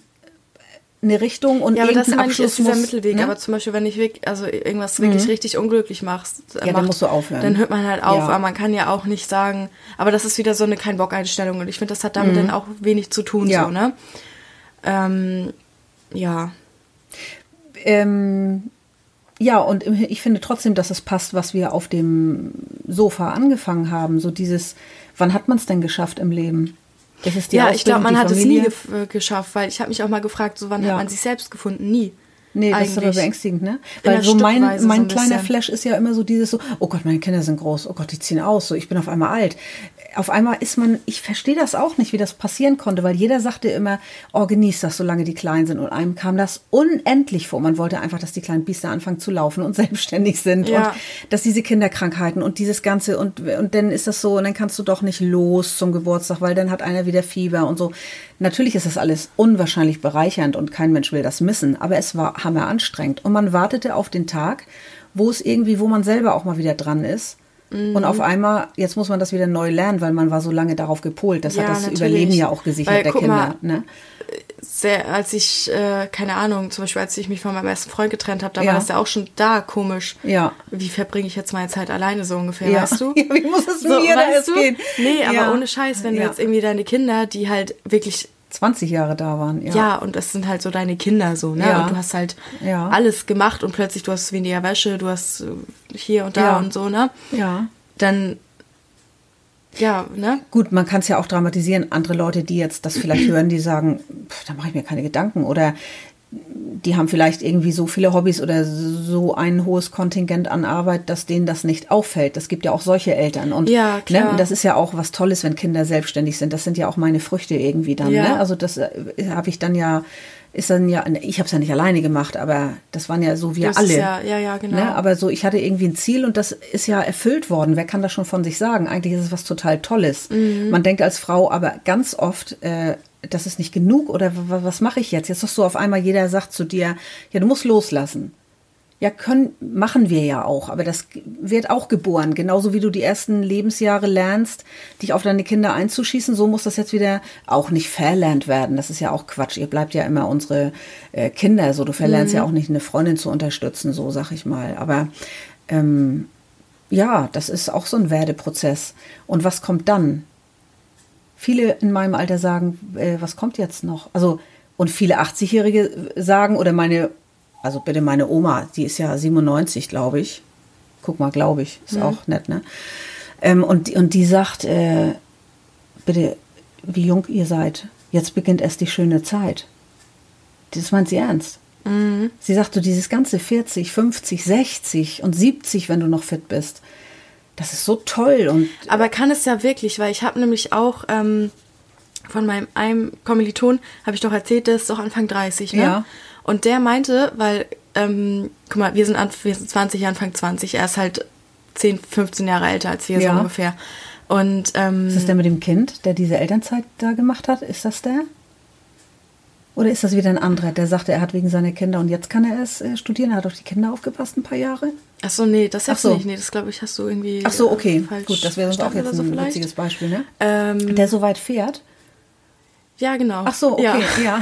eine Richtung und Ja, aber das ich, ist Abschluss dieser muss, Mittelweg. ne? Aber zum Beispiel, wenn ich wirklich, also irgendwas wirklich richtig unglücklich machst, äh, dann macht, musst du aufhören. Dann hört man halt auf. Ja. Aber man kann ja auch nicht sagen, aber das ist wieder so eine Kein-Bock-Einstellung. Und ich finde, das hat damit dann auch wenig zu tun, Mhm. Ja. so, ne? Ähm, ja. Ähm, ja, und ich finde trotzdem, dass es passt, was wir auf dem Sofa angefangen haben. So dieses, wann hat man es denn geschafft im Leben? Das ist die ja, ich glaube, Ausbildung, man hat es nie Familie. äh, geschafft, weil ich habe mich auch mal gefragt, so wann Ja. hat man sich selbst gefunden? Nie. Nee, das ist aber beängstigend, ne? Weil so mein, so mein ein kleiner bisschen. Flash ist ja immer so dieses so, oh Gott, meine Kinder sind groß, oh Gott, die ziehen aus, so ich bin auf einmal alt. Auf einmal ist man, ich verstehe das auch nicht, wie das passieren konnte, weil jeder sagte immer, oh, genieß das, solange die klein sind. Und einem kam das unendlich vor. Man wollte einfach, dass die kleinen Biester anfangen zu laufen und selbstständig sind. Ja. Und dass diese Kinderkrankheiten und dieses Ganze und, und dann ist das so, und dann kannst du doch nicht los zum Geburtstag, weil dann hat einer wieder Fieber und so. Natürlich ist das alles unwahrscheinlich bereichernd und kein Mensch will das missen, aber es war hammer anstrengend. Und man wartete auf den Tag, wo es irgendwie, wo man selber auch mal wieder dran ist. Und auf einmal, jetzt muss man das wieder neu lernen, weil man war so lange darauf gepolt. Das Ja, hat das natürlich. Überleben ja auch gesichert Weil, der Kinder. mal, ne? Sehr, als ich, äh, keine Ahnung, zum Beispiel als ich mich von meinem besten Freund getrennt habe, da Ja. war das ja auch schon da komisch. Ja. Wie verbringe ich jetzt meine Zeit alleine so ungefähr, Ja. weißt du? Ja, wie muss es so, mir weißt du? gehen? Nee, aber Ja. ohne Scheiß, wenn du jetzt irgendwie deine Kinder, die halt wirklich 20 Jahre da waren. Ja. Ja, und das sind halt so deine Kinder so, ne? Ja. Und du hast halt Ja. alles gemacht und plötzlich du hast weniger Wäsche, du hast hier und da Ja. und so, ne? ja. Dann, ja, ne? Gut, man kann es ja auch dramatisieren. Andere Leute, die jetzt das vielleicht hören, die sagen, pff, da mache ich mir keine Gedanken. Oder die haben vielleicht irgendwie so viele Hobbys oder so ein hohes Kontingent an Arbeit, dass denen das nicht auffällt. Das gibt ja auch solche Eltern. Und, Ja, klar. Ne, und das ist ja auch was Tolles, wenn Kinder selbstständig sind. Das sind ja auch meine Früchte irgendwie dann. Ja. Ne? Also das äh, habe ich dann ja, ist dann ja, ich habe es ja nicht alleine gemacht, aber das waren ja so wir Das alle. ist ja, ja, ja, genau. Ne? Aber so, ich hatte irgendwie ein Ziel und das ist ja erfüllt worden. Wer kann das schon von sich sagen? Eigentlich ist es was total Tolles. Mhm. Man denkt als Frau aber ganz oft, äh, das ist nicht genug oder was mache ich jetzt? Jetzt doch so auf einmal jeder sagt zu dir, ja, du musst loslassen. Ja, können, machen wir ja auch, aber das wird auch geboren. Genauso wie du die ersten Lebensjahre lernst, dich auf deine Kinder einzuschießen, so muss das jetzt wieder auch nicht verlernt werden. Das ist ja auch Quatsch. Ihr bleibt ja immer unsere äh, Kinder, so du verlernst mhm. ja auch nicht eine Freundin zu unterstützen, so sag ich mal. Aber ähm, ja, das ist auch so ein Werdeprozess. Und was kommt dann? Viele in meinem Alter sagen, äh, was kommt jetzt noch? Also, und viele 80-Jährige sagen, oder meine also bitte meine Oma, die ist ja 97, glaube ich. Guck mal, glaube ich. Ist mhm. auch nett, ne? Ähm, und, und die sagt, äh, bitte, wie jung ihr seid. Jetzt beginnt erst die schöne Zeit. Das meint sie ernst. Mhm. Sie sagt, du dieses ganze 40, 50, 60 und 70, wenn du noch fit bist. Das ist so toll. Und Aber kann es ja wirklich, weil ich habe nämlich auch ähm, von meinem einem Kommiliton, habe ich doch erzählt, der ist doch Anfang 30, ne? Ja. Und der meinte, weil, ähm, guck mal, wir sind, an, wir sind 20, Anfang 20, er ist halt 10, 15 Jahre älter als wir, ja. so ungefähr. Und, ähm, ist das der mit dem Kind, der diese Elternzeit da gemacht hat? Ist das der? Oder ist das wieder ein anderer, der sagte, er hat wegen seiner Kinder und jetzt kann er es äh, studieren? Er hat auf die Kinder aufgepasst ein paar Jahre? Ach so, nee, das jetzt so. nicht. Nee, das glaube ich, hast du irgendwie. Ach so, okay. Äh, Gut, das wäre sonst auch jetzt so ein vielleicht. witziges Beispiel, ne? Ähm, der so weit fährt. Ja, genau. Ach so, okay, ja.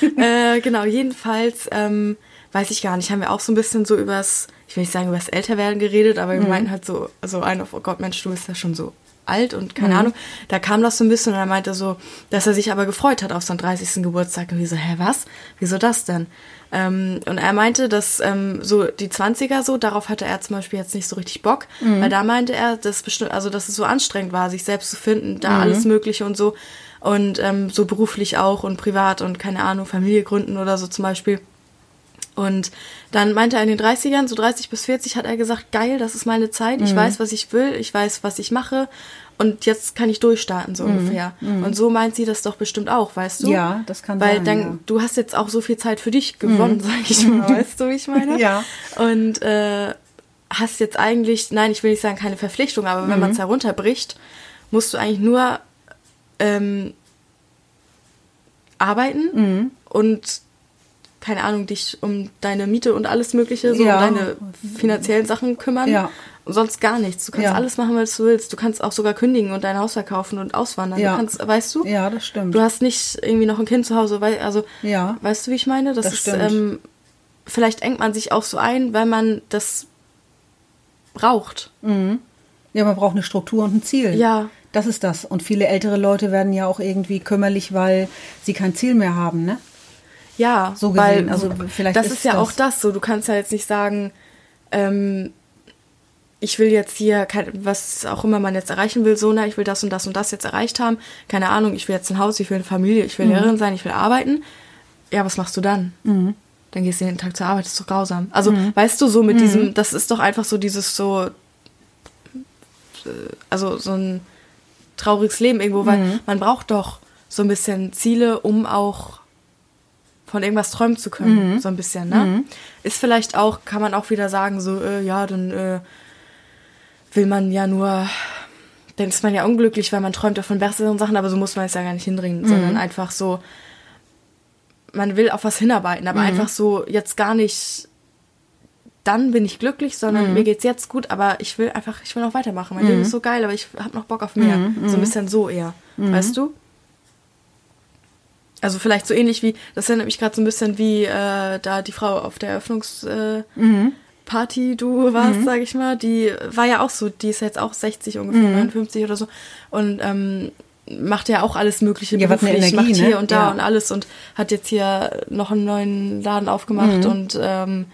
ja. äh, genau, jedenfalls ähm, weiß ich gar nicht, haben wir auch so ein bisschen so übers, ich will nicht sagen übers Älterwerden geredet, aber wir mhm. meinten halt so, so ein auf, oh Gott, Mensch, du bist ja schon so alt und keine mhm. Ahnung. Da kam das so ein bisschen und er meinte so, dass er sich aber gefreut hat auf seinen 30. Geburtstag. Und wir so, hä, was? Wieso das denn? Ähm, und er meinte, dass ähm, so die 20er so, darauf hatte er zum Beispiel jetzt nicht so richtig Bock, mhm. weil da meinte er, dass bestimmt, also dass es so anstrengend war, sich selbst zu finden, da mhm. alles Mögliche und so und ähm, so beruflich auch und privat und keine Ahnung, Familie gründen oder so zum Beispiel. Und dann meinte er in den 30ern, so 30 bis 40, hat er gesagt, geil, das ist meine Zeit, ich mhm. weiß, was ich will, ich weiß, was ich mache und jetzt kann ich durchstarten, so mhm. ungefähr. Mhm. Und so meint sie das doch bestimmt auch, weißt du? Ja, das kann Weil sein. Weil dann, ja. du hast jetzt auch so viel Zeit für dich gewonnen, mhm. sag ich mal, weißt du, wie ich meine? ja. Und äh, hast jetzt eigentlich, nein, ich will nicht sagen keine Verpflichtung, aber wenn mhm. man es herunterbricht, musst du eigentlich nur ähm, arbeiten mhm. und keine Ahnung, dich um deine Miete und alles Mögliche, so ja. um deine finanziellen Sachen kümmern. Ja. Und sonst gar nichts. Du kannst ja. alles machen, was du willst. Du kannst auch sogar kündigen und dein Haus verkaufen und auswandern. Ja. Du kannst, weißt du? Ja, das stimmt. Du hast nicht irgendwie noch ein Kind zu Hause, weil, also, ja. weißt du, wie ich meine? Das, das ist, ähm, vielleicht engt man sich auch so ein, weil man das braucht. Mhm. Ja, man braucht eine Struktur und ein Ziel. Ja. Das ist das. Und viele ältere Leute werden ja auch irgendwie kümmerlich, weil sie kein Ziel mehr haben, ne? Ja, so gesehen. Weil, also vielleicht das ist, ist ja das auch das so. Du kannst ja jetzt nicht sagen, ähm, ich will jetzt hier, was auch immer man jetzt erreichen will, so, na, ich will das und das und das jetzt erreicht haben. Keine Ahnung, ich will jetzt ein Haus, ich will eine Familie, ich will mhm. Lehrerin sein, ich will arbeiten. Ja, was machst du dann? Mhm. Dann gehst du jeden Tag zur Arbeit, das ist doch grausam. Also, mhm. weißt du, so mit mhm. diesem, das ist doch einfach so dieses so, äh, also so ein trauriges Leben irgendwo, weil mhm. man braucht doch so ein bisschen Ziele, um auch von irgendwas träumen zu können, mhm. so ein bisschen, ne? Mhm. Ist vielleicht auch, kann man auch wieder sagen, so, äh, ja, dann äh, will man ja nur, dann ist man ja unglücklich, weil man träumt ja von besseren Sachen, aber so muss man es ja gar nicht hinbringen, sondern mhm. einfach so, man will auf was hinarbeiten, aber mhm. einfach so jetzt gar nicht dann bin ich glücklich, sondern mhm. mir geht's jetzt gut, aber ich will einfach, ich will noch weitermachen. Mein mhm. Leben ist so geil, aber ich habe noch Bock auf mehr. Mhm. So ein mhm. bisschen so eher. Mhm. Weißt du? Also vielleicht so ähnlich wie, das erinnert mich gerade so ein bisschen wie äh, da die Frau auf der Eröffnungsparty, äh, du warst, mhm. sag ich mal, die war ja auch so, die ist jetzt auch 60 ungefähr, mhm. 59 oder so. Und ähm, macht ja auch alles Mögliche ja, beruflich, Energie, macht hier ne? und da ja. und alles und hat jetzt hier noch einen neuen Laden aufgemacht und ähm,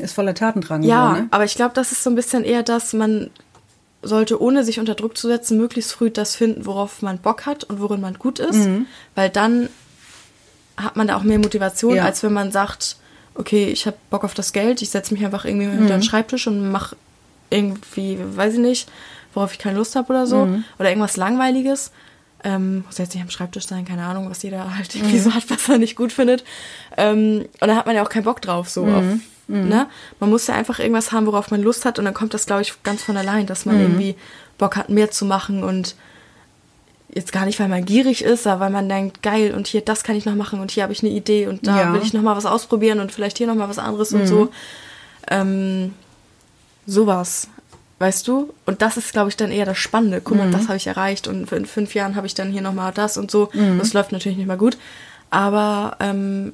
ist voller Tatendrang. Ja, so, ne? aber ich glaube, das ist so ein bisschen eher das, man sollte, ohne sich unter Druck zu setzen, möglichst früh das finden, worauf man Bock hat und worin man gut ist. Mhm. Weil dann hat man da auch mehr Motivation, ja. als wenn man sagt, okay, ich habe Bock auf das Geld, ich setze mich einfach irgendwie mhm. hinter den Schreibtisch und mache irgendwie, weiß ich nicht, worauf ich keine Lust habe oder so. Mhm. Oder irgendwas Langweiliges. Ähm, muss jetzt nicht am Schreibtisch sein, keine Ahnung, was jeder halt irgendwie mhm. so hat, was er nicht gut findet. Ähm, und dann hat man ja auch keinen Bock drauf, so auf mhm. Mhm. Ne? Man muss ja einfach irgendwas haben, worauf man Lust hat und dann kommt das, glaube ich, ganz von allein, dass man mhm. irgendwie Bock hat, mehr zu machen und jetzt gar nicht, weil man gierig ist, aber weil man denkt, geil, und hier das kann ich noch machen und hier habe ich eine Idee und da Ja. will ich noch mal was ausprobieren und vielleicht hier noch mal was anderes und so. Ähm, sowas, weißt du? Und das ist, glaube ich, dann eher das Spannende. Guck mal, das habe ich erreicht und in fünf Jahren habe ich dann hier noch mal das und so. Das läuft natürlich nicht mehr gut, aber ähm,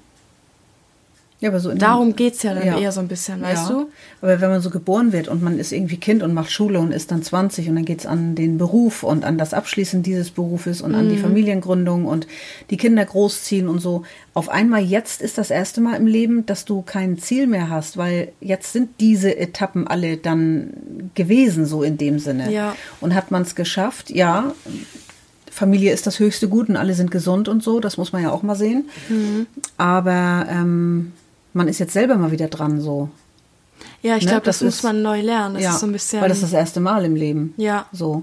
Ja, aber so in darum geht's ja dann Ja. eher so ein bisschen, weißt ja. du? Aber wenn man so geboren wird und man ist irgendwie Kind und macht Schule und ist dann 20 und dann geht's an den Beruf und an das Abschließen dieses Berufes und an Mhm. die Familiengründung und die Kinder großziehen und so. Auf einmal jetzt ist das erste Mal im Leben, dass du kein Ziel mehr hast, weil jetzt sind diese Etappen alle dann gewesen, so in dem Sinne. Ja. Und hat man es geschafft, ja. Familie ist das höchste Gut und alle sind gesund und so, das muss man ja auch mal sehen. Mhm. Aber ähm, man ist jetzt selber mal wieder dran so. Ja, ich Ne, glaube, das, das muss ist- man neu lernen. Das ja, ist so ein bisschen. weil das ist das erste Mal im Leben. ja. So.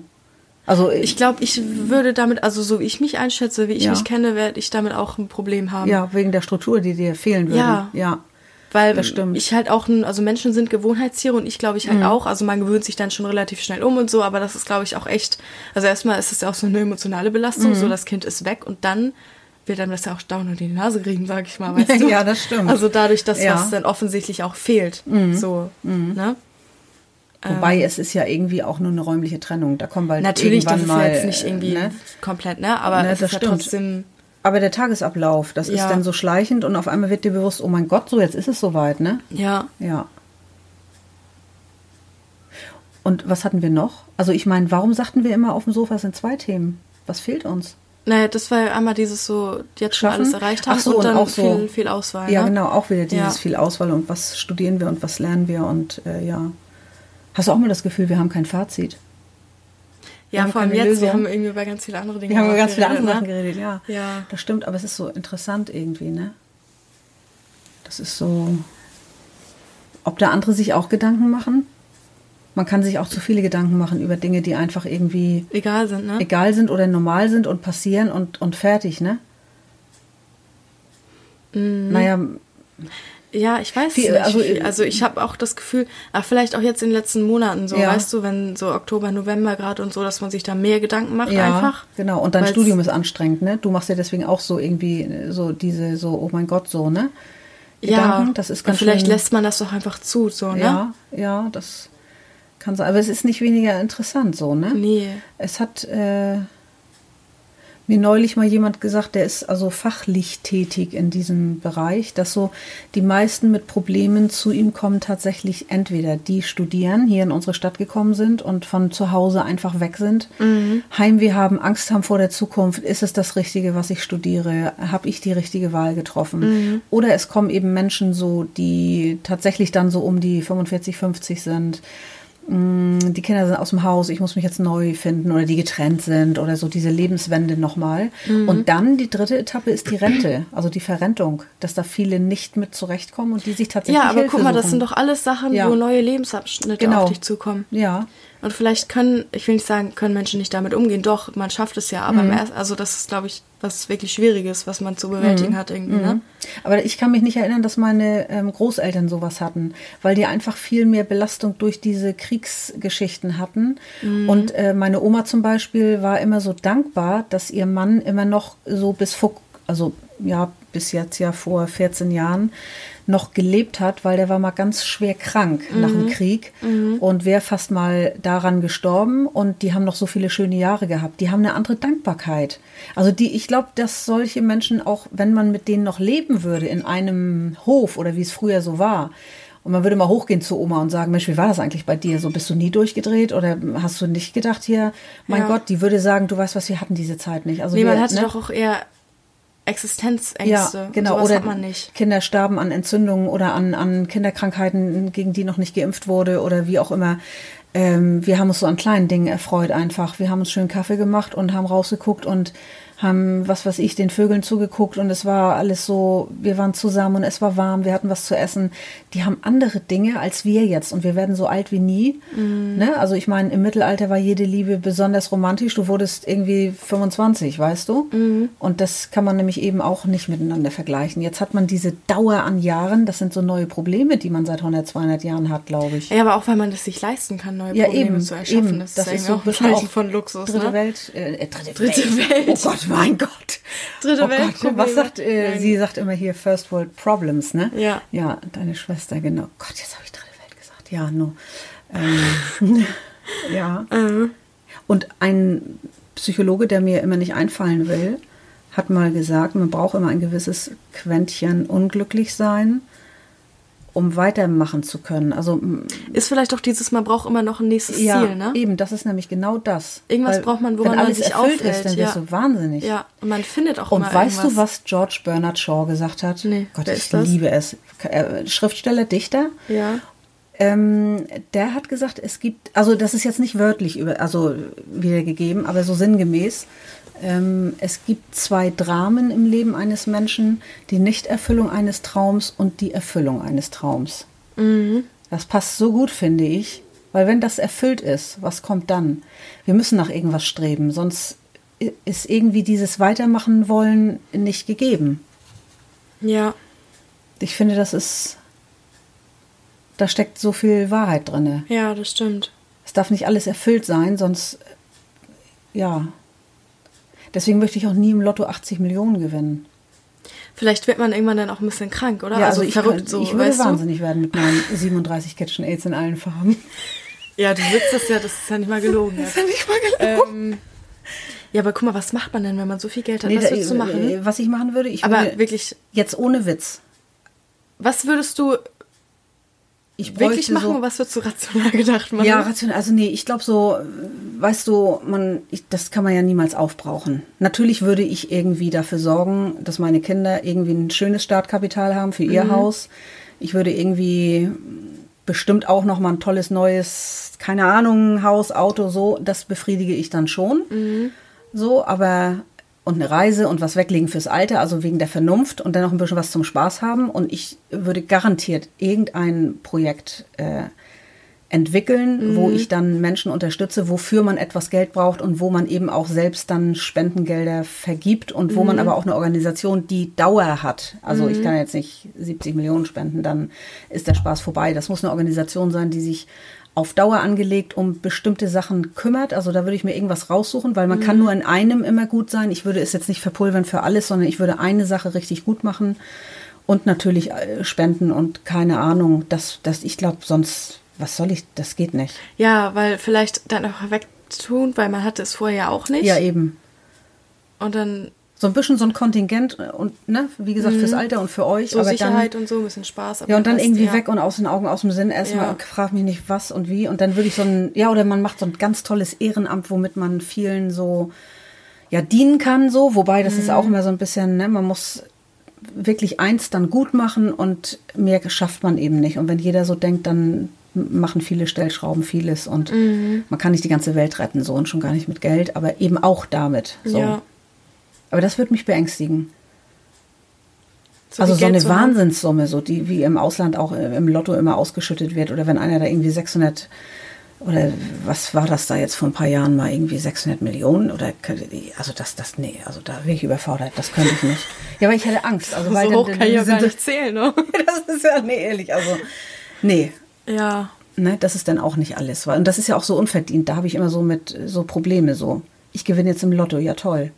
Also Ich glaube, ich würde damit, also so wie ich mich einschätze, wie ich Ja. mich kenne, werde ich damit auch ein Problem haben. ja, wegen der Struktur, die dir fehlen würde. Ja. Ja. Weil Das stimmt. Mhm. ich halt auch, ein, also Menschen sind Gewohnheitstiere und ich glaube ich halt auch. Also man gewöhnt sich dann schon relativ schnell um und so, aber das ist glaube ich auch echt, also erstmal ist es ja auch so eine emotionale Belastung, Mhm. so das Kind ist weg und dann wird einem das ja auch dauernd unter die Nase kriegen, sag ich mal, weißt du? Ja, das stimmt. Also dadurch, dass Ja. Mhm. was dann offensichtlich auch fehlt, so, ne? Wobei es ist ja irgendwie auch nur eine räumliche Trennung. Da kommen bald Natürlich, das ist mal, ja jetzt nicht irgendwie Ne? komplett, ne? Aber Ne, es das ist ja stimmt. trotzdem, Aber der Tagesablauf, das ist Ja. dann so schleichend und auf einmal wird dir bewusst, oh mein Gott, so jetzt ist es soweit, ne? ja. Ja. Und was hatten wir noch? Also ich meine, warum sagten wir immer auf dem Sofa es sind zwei Themen? Was fehlt uns? Naja, das war ja einmal dieses so, jetzt schon Schaffen? alles erreicht haben Ach so, und und dann auch so- viel, viel Auswahl. Ja, ne? genau, auch wieder dieses Ja. viel Auswahl und was studieren wir und was lernen wir und äh, ja. Hast du auch mal das Gefühl, wir haben kein Fazit? Ja, vor allem jetzt, Lösung. wir haben irgendwie über ganz viele andere Dinge Wir haben über ganz viele andere geredet, Sachen ne? geredet, ja. Ja. Das stimmt, aber es ist so interessant irgendwie, ne? Das ist so. Ob da andere sich auch Gedanken machen? Man kann sich auch zu viele Gedanken machen über Dinge, die einfach irgendwie Egal sind, ne? egal sind oder normal sind und passieren und, und fertig, ne? Mhm. Naja, Ja, ich weiß Wie- nicht. also, Also, also ich habe auch das Gefühl, ach, vielleicht auch jetzt in den letzten Monaten so, Ja. weißt du, wenn so Oktober, November gerade und so, dass man sich da mehr Gedanken macht ja, einfach. genau. Und dein Studium ist anstrengend, ne? Du machst ja deswegen auch so irgendwie äh, so diese, so, oh mein Gott, so, ne? Ja, Gedanken, das ist und ganz vielleicht schön, lässt man das doch einfach zu, so, ne? Ja, ja, das kann sein. Aber es ist nicht weniger interessant so, ne? Nee. Es hat äh, mir neulich mal jemand gesagt, der ist also fachlich tätig in diesem Bereich, dass so die meisten mit Problemen zu ihm kommen tatsächlich entweder die studieren, hier in unsere Stadt gekommen sind und von zu Hause einfach weg sind, Heimweh haben, Angst haben vor der Zukunft, ist es das Richtige, was ich studiere, habe ich die richtige Wahl getroffen? Oder es kommen eben Menschen so, die tatsächlich dann so um die 45, 50 sind, die Kinder sind aus dem Haus, ich muss mich jetzt neu finden oder die getrennt sind oder so diese Lebenswende nochmal. Mhm. Und dann die dritte Etappe ist die Rente, also die Verrentung, dass da viele nicht mit zurechtkommen und die sich tatsächlich Ja, aber Hilfe guck mal, das suchen. sind doch alles Sachen, Ja. wo neue Lebensabschnitte Genau. auf dich zukommen. Ja, Und vielleicht können, ich will nicht sagen, können Menschen nicht damit umgehen. Doch, man schafft es ja, aber Mhm. erst, also das ist, glaube ich, was wirklich Schwieriges, was man zu bewältigen hat irgendwie, Mhm. ne? aber ich kann mich nicht erinnern, dass meine ähm, Großeltern sowas hatten, weil die einfach viel mehr Belastung durch diese Kriegsgeschichten hatten. Mhm. Und äh, meine Oma zum Beispiel war immer so dankbar, dass ihr Mann immer noch so bis vor, also ja, bis jetzt ja vor 14 Jahren noch gelebt hat, weil der war mal ganz schwer krank nach Mhm. dem Krieg und wäre fast mal daran gestorben und die haben noch so viele schöne Jahre gehabt. Die haben eine andere Dankbarkeit. Also die, ich glaube, dass solche Menschen auch, wenn man mit denen noch leben würde in einem Hof oder wie es früher so war, und man würde mal hochgehen zu Oma und sagen, Mensch, wie war das eigentlich bei dir? So bist du nie durchgedreht oder hast du nicht gedacht hier, mein Ja. Gott, die würde sagen, du weißt was, wir hatten diese Zeit nicht. Also Nee, wir, man hatte ne? doch auch eher Existenzängste. Ja, genau. sowas Oder hat man nicht. Kinder starben an Entzündungen oder an, an Kinderkrankheiten, gegen die noch nicht geimpft wurde oder wie auch immer. Ähm, wir haben uns so an kleinen Dingen erfreut einfach. Wir haben uns schön Kaffee gemacht und haben rausgeguckt und haben, was weiß ich, den Vögeln zugeguckt und es war alles so, wir waren zusammen und es war warm, wir hatten was zu essen. Die haben andere Dinge als wir jetzt und wir werden so alt wie nie. Mhm. Ne? Also ich meine, im Mittelalter war jede Liebe besonders romantisch. Du wurdest irgendwie 25, weißt du? Mhm. Und das kann man nämlich eben auch nicht miteinander vergleichen. Jetzt hat man diese Dauer an Jahren, das sind so neue Probleme, die man seit 100, 200 Jahren hat, glaube ich. Ja, aber auch weil man das sich leisten kann, neue Ja, Probleme eben, zu erschaffen. eben. Das, Das ist, ist so auch ein Zeichen von Luxus. Dritte ne? Welt, äh, äh, dritte, Dritte Welt. Oh Gott, mein Gott. Dritte oh Welt was sagt, äh, sie sagt immer hier First World Problems, ne? Ja. Ja, deine Schwester, genau. Gott, jetzt habe ich dritte Welt gesagt. Ja, no. Ähm, ja. Äh, Und ein Psychologe, der mir immer nicht einfallen will, hat mal gesagt, man braucht immer ein gewisses Quäntchen unglücklich sein, um weitermachen zu können. Also ist vielleicht auch dieses, man braucht immer noch ein nächstes ja, Ziel, ne? eben, das ist nämlich genau das. Irgendwas Weil, braucht man, woran man sich erfüllt aufhält, ist, dann ja. wirst du wahnsinnig. Ja, und man findet auch Und immer weißt irgendwas. du, was George Bernard Shaw gesagt hat? Nee, Gott, ich liebe es. Äh, Schriftsteller, Dichter. Ja. Ähm, der hat gesagt, es gibt, also das ist jetzt nicht wörtlich über, also wiedergegeben, aber so sinngemäß. Ähm, es gibt zwei Dramen im Leben eines Menschen: die Nichterfüllung eines Traums und die Erfüllung eines Traums. Mhm. Das passt so gut, finde ich, weil wenn das erfüllt ist, was kommt dann? Wir müssen nach irgendwas streben, sonst ist irgendwie dieses Weitermachen wollen nicht gegeben. Ja. Ich finde, das ist, da steckt so viel Wahrheit drinne. Ja, das stimmt. Es darf nicht alles erfüllt sein, sonst, ja. Deswegen möchte ich auch nie im Lotto 80 Millionen gewinnen. Vielleicht wird man irgendwann dann auch ein bisschen krank, oder? Ja, also, ich, verrückt könnte- so, ich würde weißt du? wahnsinnig werden mit meinen 37 Kitchen Aids in allen Farben. Ja, du willst das ja, das ist ja nicht mal gelogen. Ja, ja nicht mal ähm, ja aber guck mal, was macht man denn, wenn man so viel Geld hat? Nee, was da- würdest du machen? äh, Was ich machen würde, ich Aber würde wirklich, jetzt ohne Witz. was würdest du Ich wirklich bräuchte machen so, was würdest du rational gedacht machen? Ja, rational. Also nee, ich glaube so, äh, weißt du, man, ich, das kann man ja niemals aufbrauchen. Natürlich würde ich irgendwie dafür sorgen, dass meine Kinder irgendwie ein schönes Startkapital haben für ihr Haus. Ich würde irgendwie bestimmt auch noch mal ein tolles neues, keine Ahnung, Haus, Auto, so. Das befriedige ich dann schon. So, aber und eine Reise und was weglegen fürs Alter, also wegen der Vernunft und dann noch ein bisschen was zum Spaß haben. Und ich würde garantiert irgendein Projekt äh, entwickeln, wo ich dann Menschen unterstütze, wofür man etwas Geld braucht und wo man eben auch selbst dann Spendengelder vergibt und wo man aber auch eine Organisation, die Dauer hat. Also ich kann jetzt nicht 70 Millionen spenden, dann ist der Spaß vorbei. Das muss eine Organisation sein, die sich auf Dauer angelegt um bestimmte Sachen kümmert. Also da würde ich mir irgendwas raussuchen, weil man kann nur in einem immer gut sein. Ich würde es jetzt nicht verpulvern für alles, sondern ich würde eine Sache richtig gut machen und natürlich äh, spenden und keine Ahnung, dass das ich glaube sonst was soll ich, das geht nicht. Ja, weil vielleicht dann einfach wegtun, weil man hatte es vorher ja auch nicht. Ja, eben. Und dann So ein bisschen so ein Kontingent äh, und ne, wie gesagt, fürs Alter und für euch. Mhm. so aber Sicherheit dann, und so, ein bisschen Spaß. aber Ja, und dann irgendwie ja. weg und aus den Augen, aus dem Sinn erstmal Ja. und frag mich nicht was und wie. Und dann würde ich so ein, ja, oder man macht so ein ganz tolles Ehrenamt, womit man vielen so, ja, dienen kann, so. Wobei, das Mhm. ist auch immer so ein bisschen, ne, man muss wirklich eins dann gut machen und mehr schafft man eben nicht. Und wenn jeder so denkt, dann machen viele Stellschrauben vieles und Mhm. man kann nicht die ganze Welt retten, so und schon gar nicht mit Geld, aber eben auch damit. So. Ja. Aber das wird mich beängstigen. So also so Geld eine. Wahnsinnssumme, so die wie im Ausland auch äh, im Lotto immer ausgeschüttet wird oder wenn einer da irgendwie 600 oder was war das da jetzt vor ein paar Jahren mal irgendwie 600 Millionen oder also das das nee, also da wäre ich überfordert, das könnte ich nicht. Ja, aber ich hätte Angst, also weil so dann- hoch kann ich ja dann gar nicht zählen, ne? Das ist ja nee, ehrlich, also nee, Ja. ne, das ist dann auch nicht alles, weil und das ist ja auch so unverdient, da habe ich immer so mit so Probleme so. Ich gewinne jetzt im Lotto, ja toll.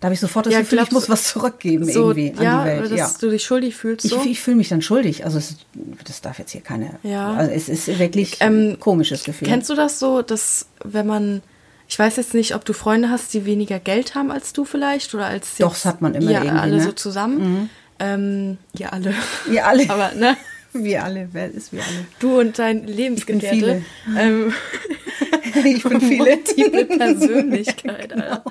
Da habe ich sofort das Ja, Gefühl, ich muss was zurückgeben So, irgendwie ja, an die Welt. dass ja. du dich schuldig fühlst. So. Ich, ich fühle mich dann schuldig. Also es, das darf jetzt hier keine. Ja. Also es ist wirklich Ähm, ein komisches Gefühl. Kennst du das so, dass wenn man, ich weiß jetzt nicht, ob du Freunde hast, die weniger Geld haben als du vielleicht oder als Doch, jetzt- das hat man immer ja, irgendwie, alle ne? so zusammen. Ähm, ja, alle. Wir alle. Aber ne, wir alle. Wer ist wir alle? du und dein Lebensgefährte. Ähm, ich bin viele. multiple Persönlichkeit, Alter.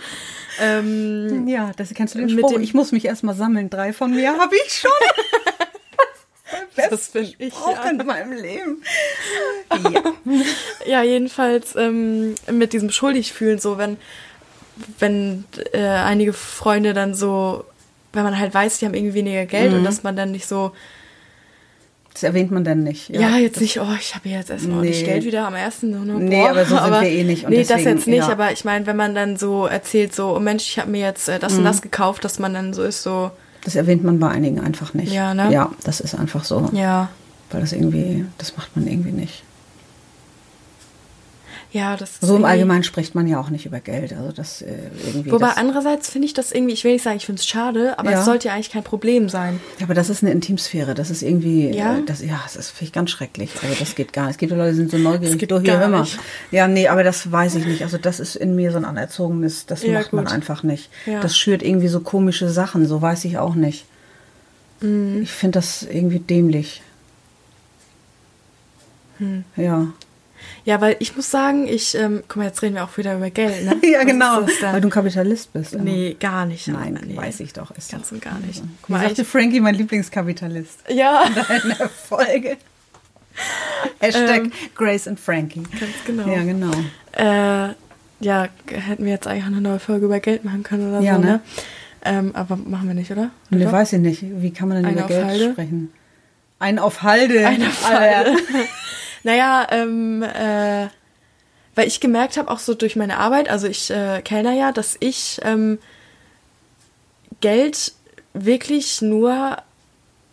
Ähm, Ja, das kennst du den Spruch. dem- ich muss mich erstmal sammeln. Drei von mir habe ich schon. das finde ich. Spruch Ja. in meinem Leben. Ja. ja, jedenfalls ähm, mit diesem Schuldigfühlen, so wenn wenn äh, einige Freunde dann so, wenn man halt weiß, die haben irgendwie weniger Geld Mhm. und dass man dann nicht so, Das erwähnt man dann nicht. ja, jetzt nicht, oh, ich habe jetzt erstmal ordentlich Nee. Geld wieder am ersten. Ne, Nee, aber so sind wir eh nicht und nee, das deswegen, jetzt nicht, ja. aber ich meine, wenn man dann so erzählt, so, oh Mensch, ich habe mir jetzt äh, das und Mhm. das gekauft, dass man dann so ist, so, Das erwähnt man bei einigen einfach nicht. Ja, ne? Ja, das ist einfach so. ja, Weil das irgendwie, das macht man irgendwie nicht. Ja, das ist So im Allgemeinen spricht man ja auch nicht über Geld. Also das äh, irgendwie. Wobei das, andererseits finde ich das irgendwie, ich will nicht sagen, ich finde es schade, aber Ja. es sollte ja eigentlich kein Problem sein. Ja, aber das ist eine Intimsphäre. Das ist irgendwie, Ja? äh, das, ja, das ist finde ich ganz schrecklich. Also das geht gar nicht. Es gibt Leute, die sind so neugierig. Das geht du, hier, mal. nicht. Ja, nee, aber das weiß ich nicht. Also das ist in mir so ein anerzogenes, das Ja, macht man gut. einfach nicht. Ja. Das schürt irgendwie so komische Sachen. So weiß ich auch nicht. Mhm. Ich finde das irgendwie dämlich. Hm. Ja. Ja, weil ich muss sagen, ich, ähm, guck mal, jetzt reden wir auch wieder über Geld, ne? ja, Was genau. Weil du ein Kapitalist bist. Nee, gar nicht. Nein, aber nee. weiß ich doch. Ist Ganz und gar nicht. Also. Guck mal, sagte ich, Frankie, mein Lieblingskapitalist. ja, In der Folge. Hashtag Ähm, Grace and Frankie. ganz genau. Ja, genau. Äh, ja, hätten wir jetzt eigentlich auch eine neue Folge über Geld machen können oder Ja, so, ne? ne? Ähm, aber machen wir nicht, oder? Nee, Oder? weiß ich nicht. Wie kann man denn Einen über Geld Halde? sprechen? Ein auf Halde. Ein auf. Halde. Naja, ähm, äh, weil ich gemerkt habe, auch so durch meine Arbeit, also ich äh, kellner ja, dass ich ähm, Geld wirklich nur,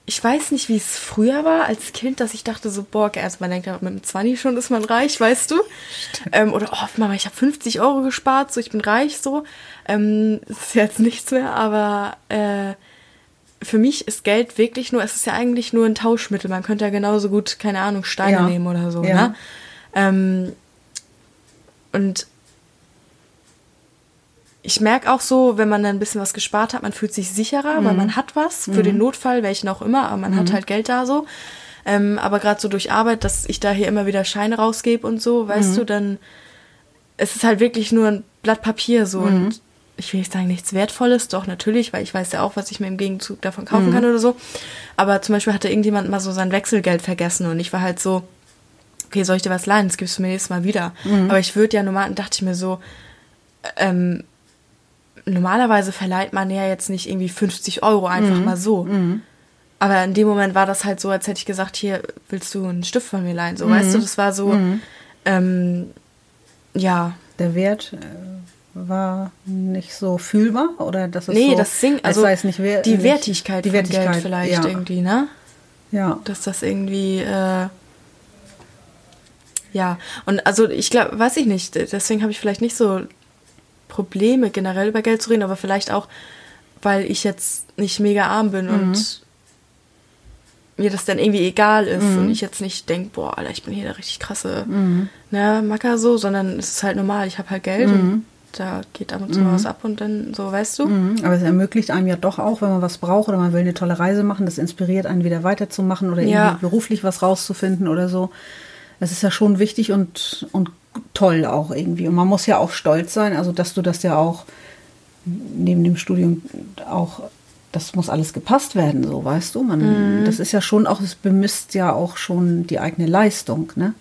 ich weiß nicht, wie es früher war als Kind, dass ich dachte so, boah, also man denkt ja, mit dem 20 schon ist man reich, weißt du? Ähm, oder, oh, Mama, ich habe 50 Euro gespart, so, ich bin reich, so. Ähm, das ist jetzt nichts mehr, aber äh, für mich ist Geld wirklich nur, es ist ja eigentlich nur ein Tauschmittel. Man könnte ja genauso gut, keine Ahnung, Steine Ja. nehmen oder so. Ja. Ne? Ähm, und ich merke auch so, wenn man dann ein bisschen was gespart hat, man fühlt sich sicherer, Mhm. weil man hat was für den Notfall, welchen auch immer, aber man hat halt Geld da so. Ähm, aber gerade so durch Arbeit, dass ich da hier immer wieder Scheine rausgebe und so, weißt Mhm. du, dann es ist halt wirklich nur ein Blatt Papier so Mhm. und ich will nicht sagen nichts Wertvolles, doch natürlich, weil ich weiß ja auch, was ich mir im Gegenzug davon kaufen Mhm. kann oder so. Aber zum Beispiel hatte irgendjemand mal so sein Wechselgeld vergessen und ich war halt so, okay, soll ich dir was leihen? Das gibst du mir nächstes Mal wieder. Mhm. Aber ich würde ja normal, dachte ich mir so, ähm, normalerweise verleiht man ja jetzt nicht irgendwie 50 Euro einfach Mhm. mal so. Aber in dem Moment war das halt so, als hätte ich gesagt, hier willst du einen Stift von mir leihen. So, weißt du, Mhm. das war so, ähm, ja, Der Wert äh, war nicht so fühlbar oder das ist nee, so, das als also es nicht wer- die nicht- Wertigkeit die von Wertigkeit Geld vielleicht ja. irgendwie, ne? Ja. dass das irgendwie äh, ja und also ich glaube weiß ich nicht deswegen habe ich vielleicht nicht so Probleme generell über Geld zu reden aber vielleicht auch weil ich jetzt nicht mega arm bin Mhm. und mir das dann irgendwie egal ist und ich jetzt nicht denke boah Alter ich bin hier der richtig krasse Mhm. ne Macker so sondern es ist halt normal ich habe halt Geld und da geht ab und zu mal was ab und dann so weißt du Mhm. Aber es ermöglicht einem ja doch auch, wenn man was braucht oder man will eine tolle Reise machen, das inspiriert einen wieder weiterzumachen oder irgendwie Ja. beruflich was rauszufinden oder so. Das ist ja schon wichtig und, und toll auch irgendwie. Und man muss ja auch stolz sein, also dass du das ja auch neben dem Studium auch, das muss alles gepasst werden, so weißt du. Man, Das ist ja schon auch, es bemisst ja auch schon die eigene Leistung, ne?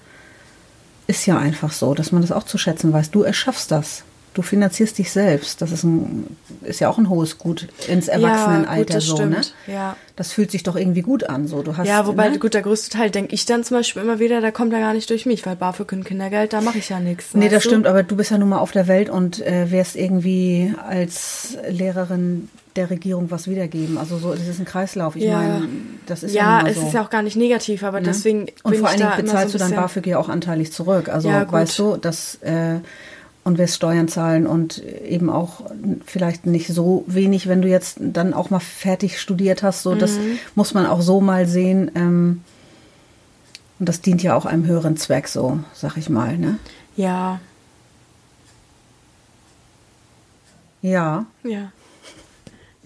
Ist ja einfach so, dass man das auch zu schätzen weiß. Du erschaffst das. Du finanzierst dich selbst. Das ist, ein, ist ja auch ein hohes Gut ins Erwachsenenalter ja, gut, das so, stimmt. ne? ja Das fühlt sich doch irgendwie gut an. So, du hast, Ja, wobei, ne? gut, der größte Teil denke ich dann zum Beispiel immer wieder, da kommt er gar nicht durch mich, weil BAföG und Kindergeld, da mache ich ja nichts. Nee, das du? stimmt, aber du bist ja nun mal auf der Welt und äh, wirst irgendwie als Lehrerin der Regierung was wiedergeben. Also so, das ist ein Kreislauf. Ich Ja. meine, das ist ja, Ja, es so. ist ja auch gar nicht negativ, aber ne? deswegen und vor allen Dingen bezahlst so du bisschen, BAföG ja auch anteilig zurück. Also Ja, weißt du, dass äh, und wirst Steuern zahlen und eben auch vielleicht nicht so wenig, wenn du jetzt dann auch mal fertig studiert hast. So, das Mhm. muss man auch so mal sehen. Ähm, und das dient ja auch einem höheren Zweck, so sag ich mal. Ne? Ja, Ja. ja.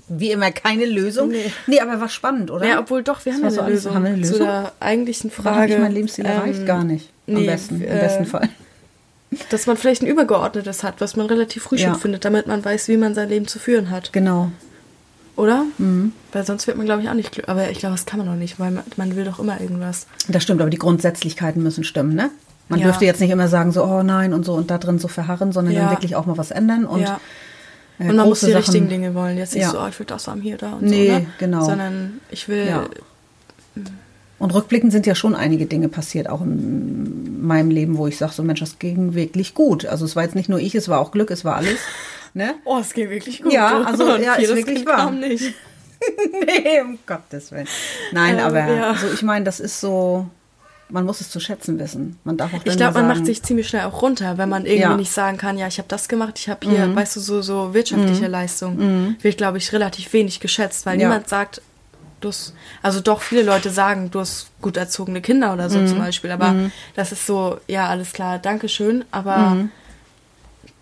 Wie immer keine Lösung. Nee. Nee, aber war spannend, oder? Ja, obwohl doch, wir haben Das eine so alles- Lösung, haben eine zu Lösung? der eigentlichen Frage. Ich mein Lebensstil erreicht ähm, gar nicht. Am nee, besten, im äh, besten Fall. Dass man vielleicht ein übergeordnetes hat, was man relativ früh Ja. schon findet, damit man weiß, wie man sein Leben zu führen hat. Genau. Oder? Mhm. Weil sonst wird man, glaube ich, auch nicht glücklich. Aber ich glaube, das kann man noch nicht, weil man, man will doch immer irgendwas. Das stimmt, aber die Grundsätzlichkeiten müssen stimmen, ne? Man Ja. dürfte jetzt nicht immer sagen, so, oh nein und so und da drin so verharren, sondern Ja. dann wirklich auch mal was ändern und ja. äh, Und man muss die Sachen- richtigen Dinge wollen. Jetzt nicht Ja. so, oh, ich will das haben hier, da und Nee, so. Ne? genau. Sondern ich will. Und rückblickend sind ja schon einige Dinge passiert, auch in meinem Leben, wo ich sage, so Mensch, das ging wirklich gut. Also es war jetzt nicht nur ich, es war auch Glück, es war alles. Ne? Oh, es geht wirklich gut. Ja, also, Und ja, ist wirklich wahr. nicht. nee, um Gottes Willen. Nein, Ähm, aber ja. also ich meine, das ist so, man muss es zu schätzen wissen. Man darf auch Ich glaube, man macht sich ziemlich schnell auch runter, wenn man irgendwie Ja. Mhm. nicht sagen kann, ja, ich habe das gemacht, ich habe hier, weißt du, so, so wirtschaftliche Leistung. Wird, glaube ich, relativ wenig geschätzt, weil Ja. niemand sagt, du hast, also doch viele Leute sagen, du hast gut erzogene Kinder oder Mhm. so zum Beispiel, aber das ist so, ja, alles klar, Dankeschön, aber Mhm.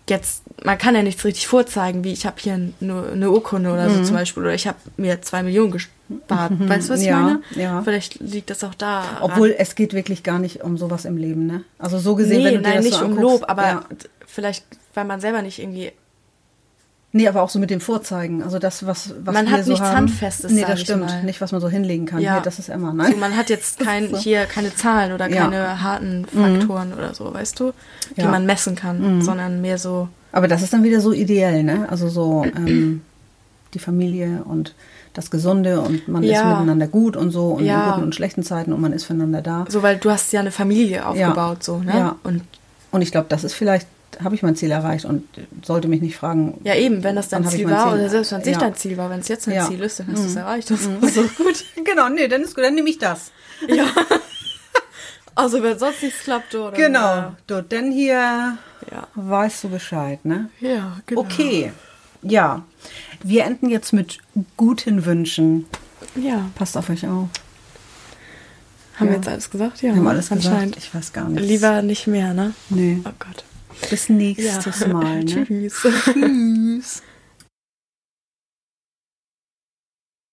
jetzt, man kann ja nichts richtig vorzeigen, wie ich habe hier eine, eine Urkunde oder Mhm. so zum Beispiel, oder ich habe mir zwei Millionen gespart. Weißt du, was ich Ja, meine? ja. Vielleicht liegt das auch da. Obwohl es geht wirklich gar nicht um sowas im Leben, ne? Also so gesehen, nee, wenn du dir nein, das nicht so um anguckst, Lob, aber ja. vielleicht, weil man selber nicht irgendwie. Nee, aber auch so mit dem Vorzeigen. Also das, was, was Man wir hat so nichts haben. Handfestes, Nee, das stimmt. mal. Nicht, was man so hinlegen kann. Ja. Hier, das ist immer, So, nein. man hat jetzt kein, hier keine Zahlen oder Ja. Mhm. keine harten Faktoren oder so, weißt du, die Ja. Mhm. man messen kann, sondern mehr so. Aber das ist dann wieder so ideell, ne? Also so ähm, die Familie und das Gesunde und man ist Ja. miteinander gut und so und Ja. in guten und schlechten Zeiten und man ist füreinander da. So, weil du hast ja eine Familie aufgebaut, so, ne? Ja. Und Und ich glaube, das ist vielleicht, habe ich mein Ziel erreicht und sollte mich nicht fragen. ja, eben, wenn das dein Ziel war Ziel. oder selbst wenn es nicht Ja. dein Ziel war, wenn es jetzt dein Ja. Mhm. Ziel ist, dann hast du es erreicht. Das ist so gut. Genau, nee, dann ist gut, dann nehme ich das. Ja. Also, wenn sonst nichts klappt, oder? Genau. Du, denn hier Ja. weißt du Bescheid, ne? Ja, genau. Okay. Ja. Wir enden jetzt mit guten Wünschen. Ja. Passt auf euch auf. Haben wir Ja. jetzt alles gesagt? Ja, Wir haben alles anscheinend. gesagt. Ich weiß gar nicht. Lieber nicht mehr, ne? Nee. Oh Gott. Bis nächstes Mal. Ne? Tschüss. Tschüss.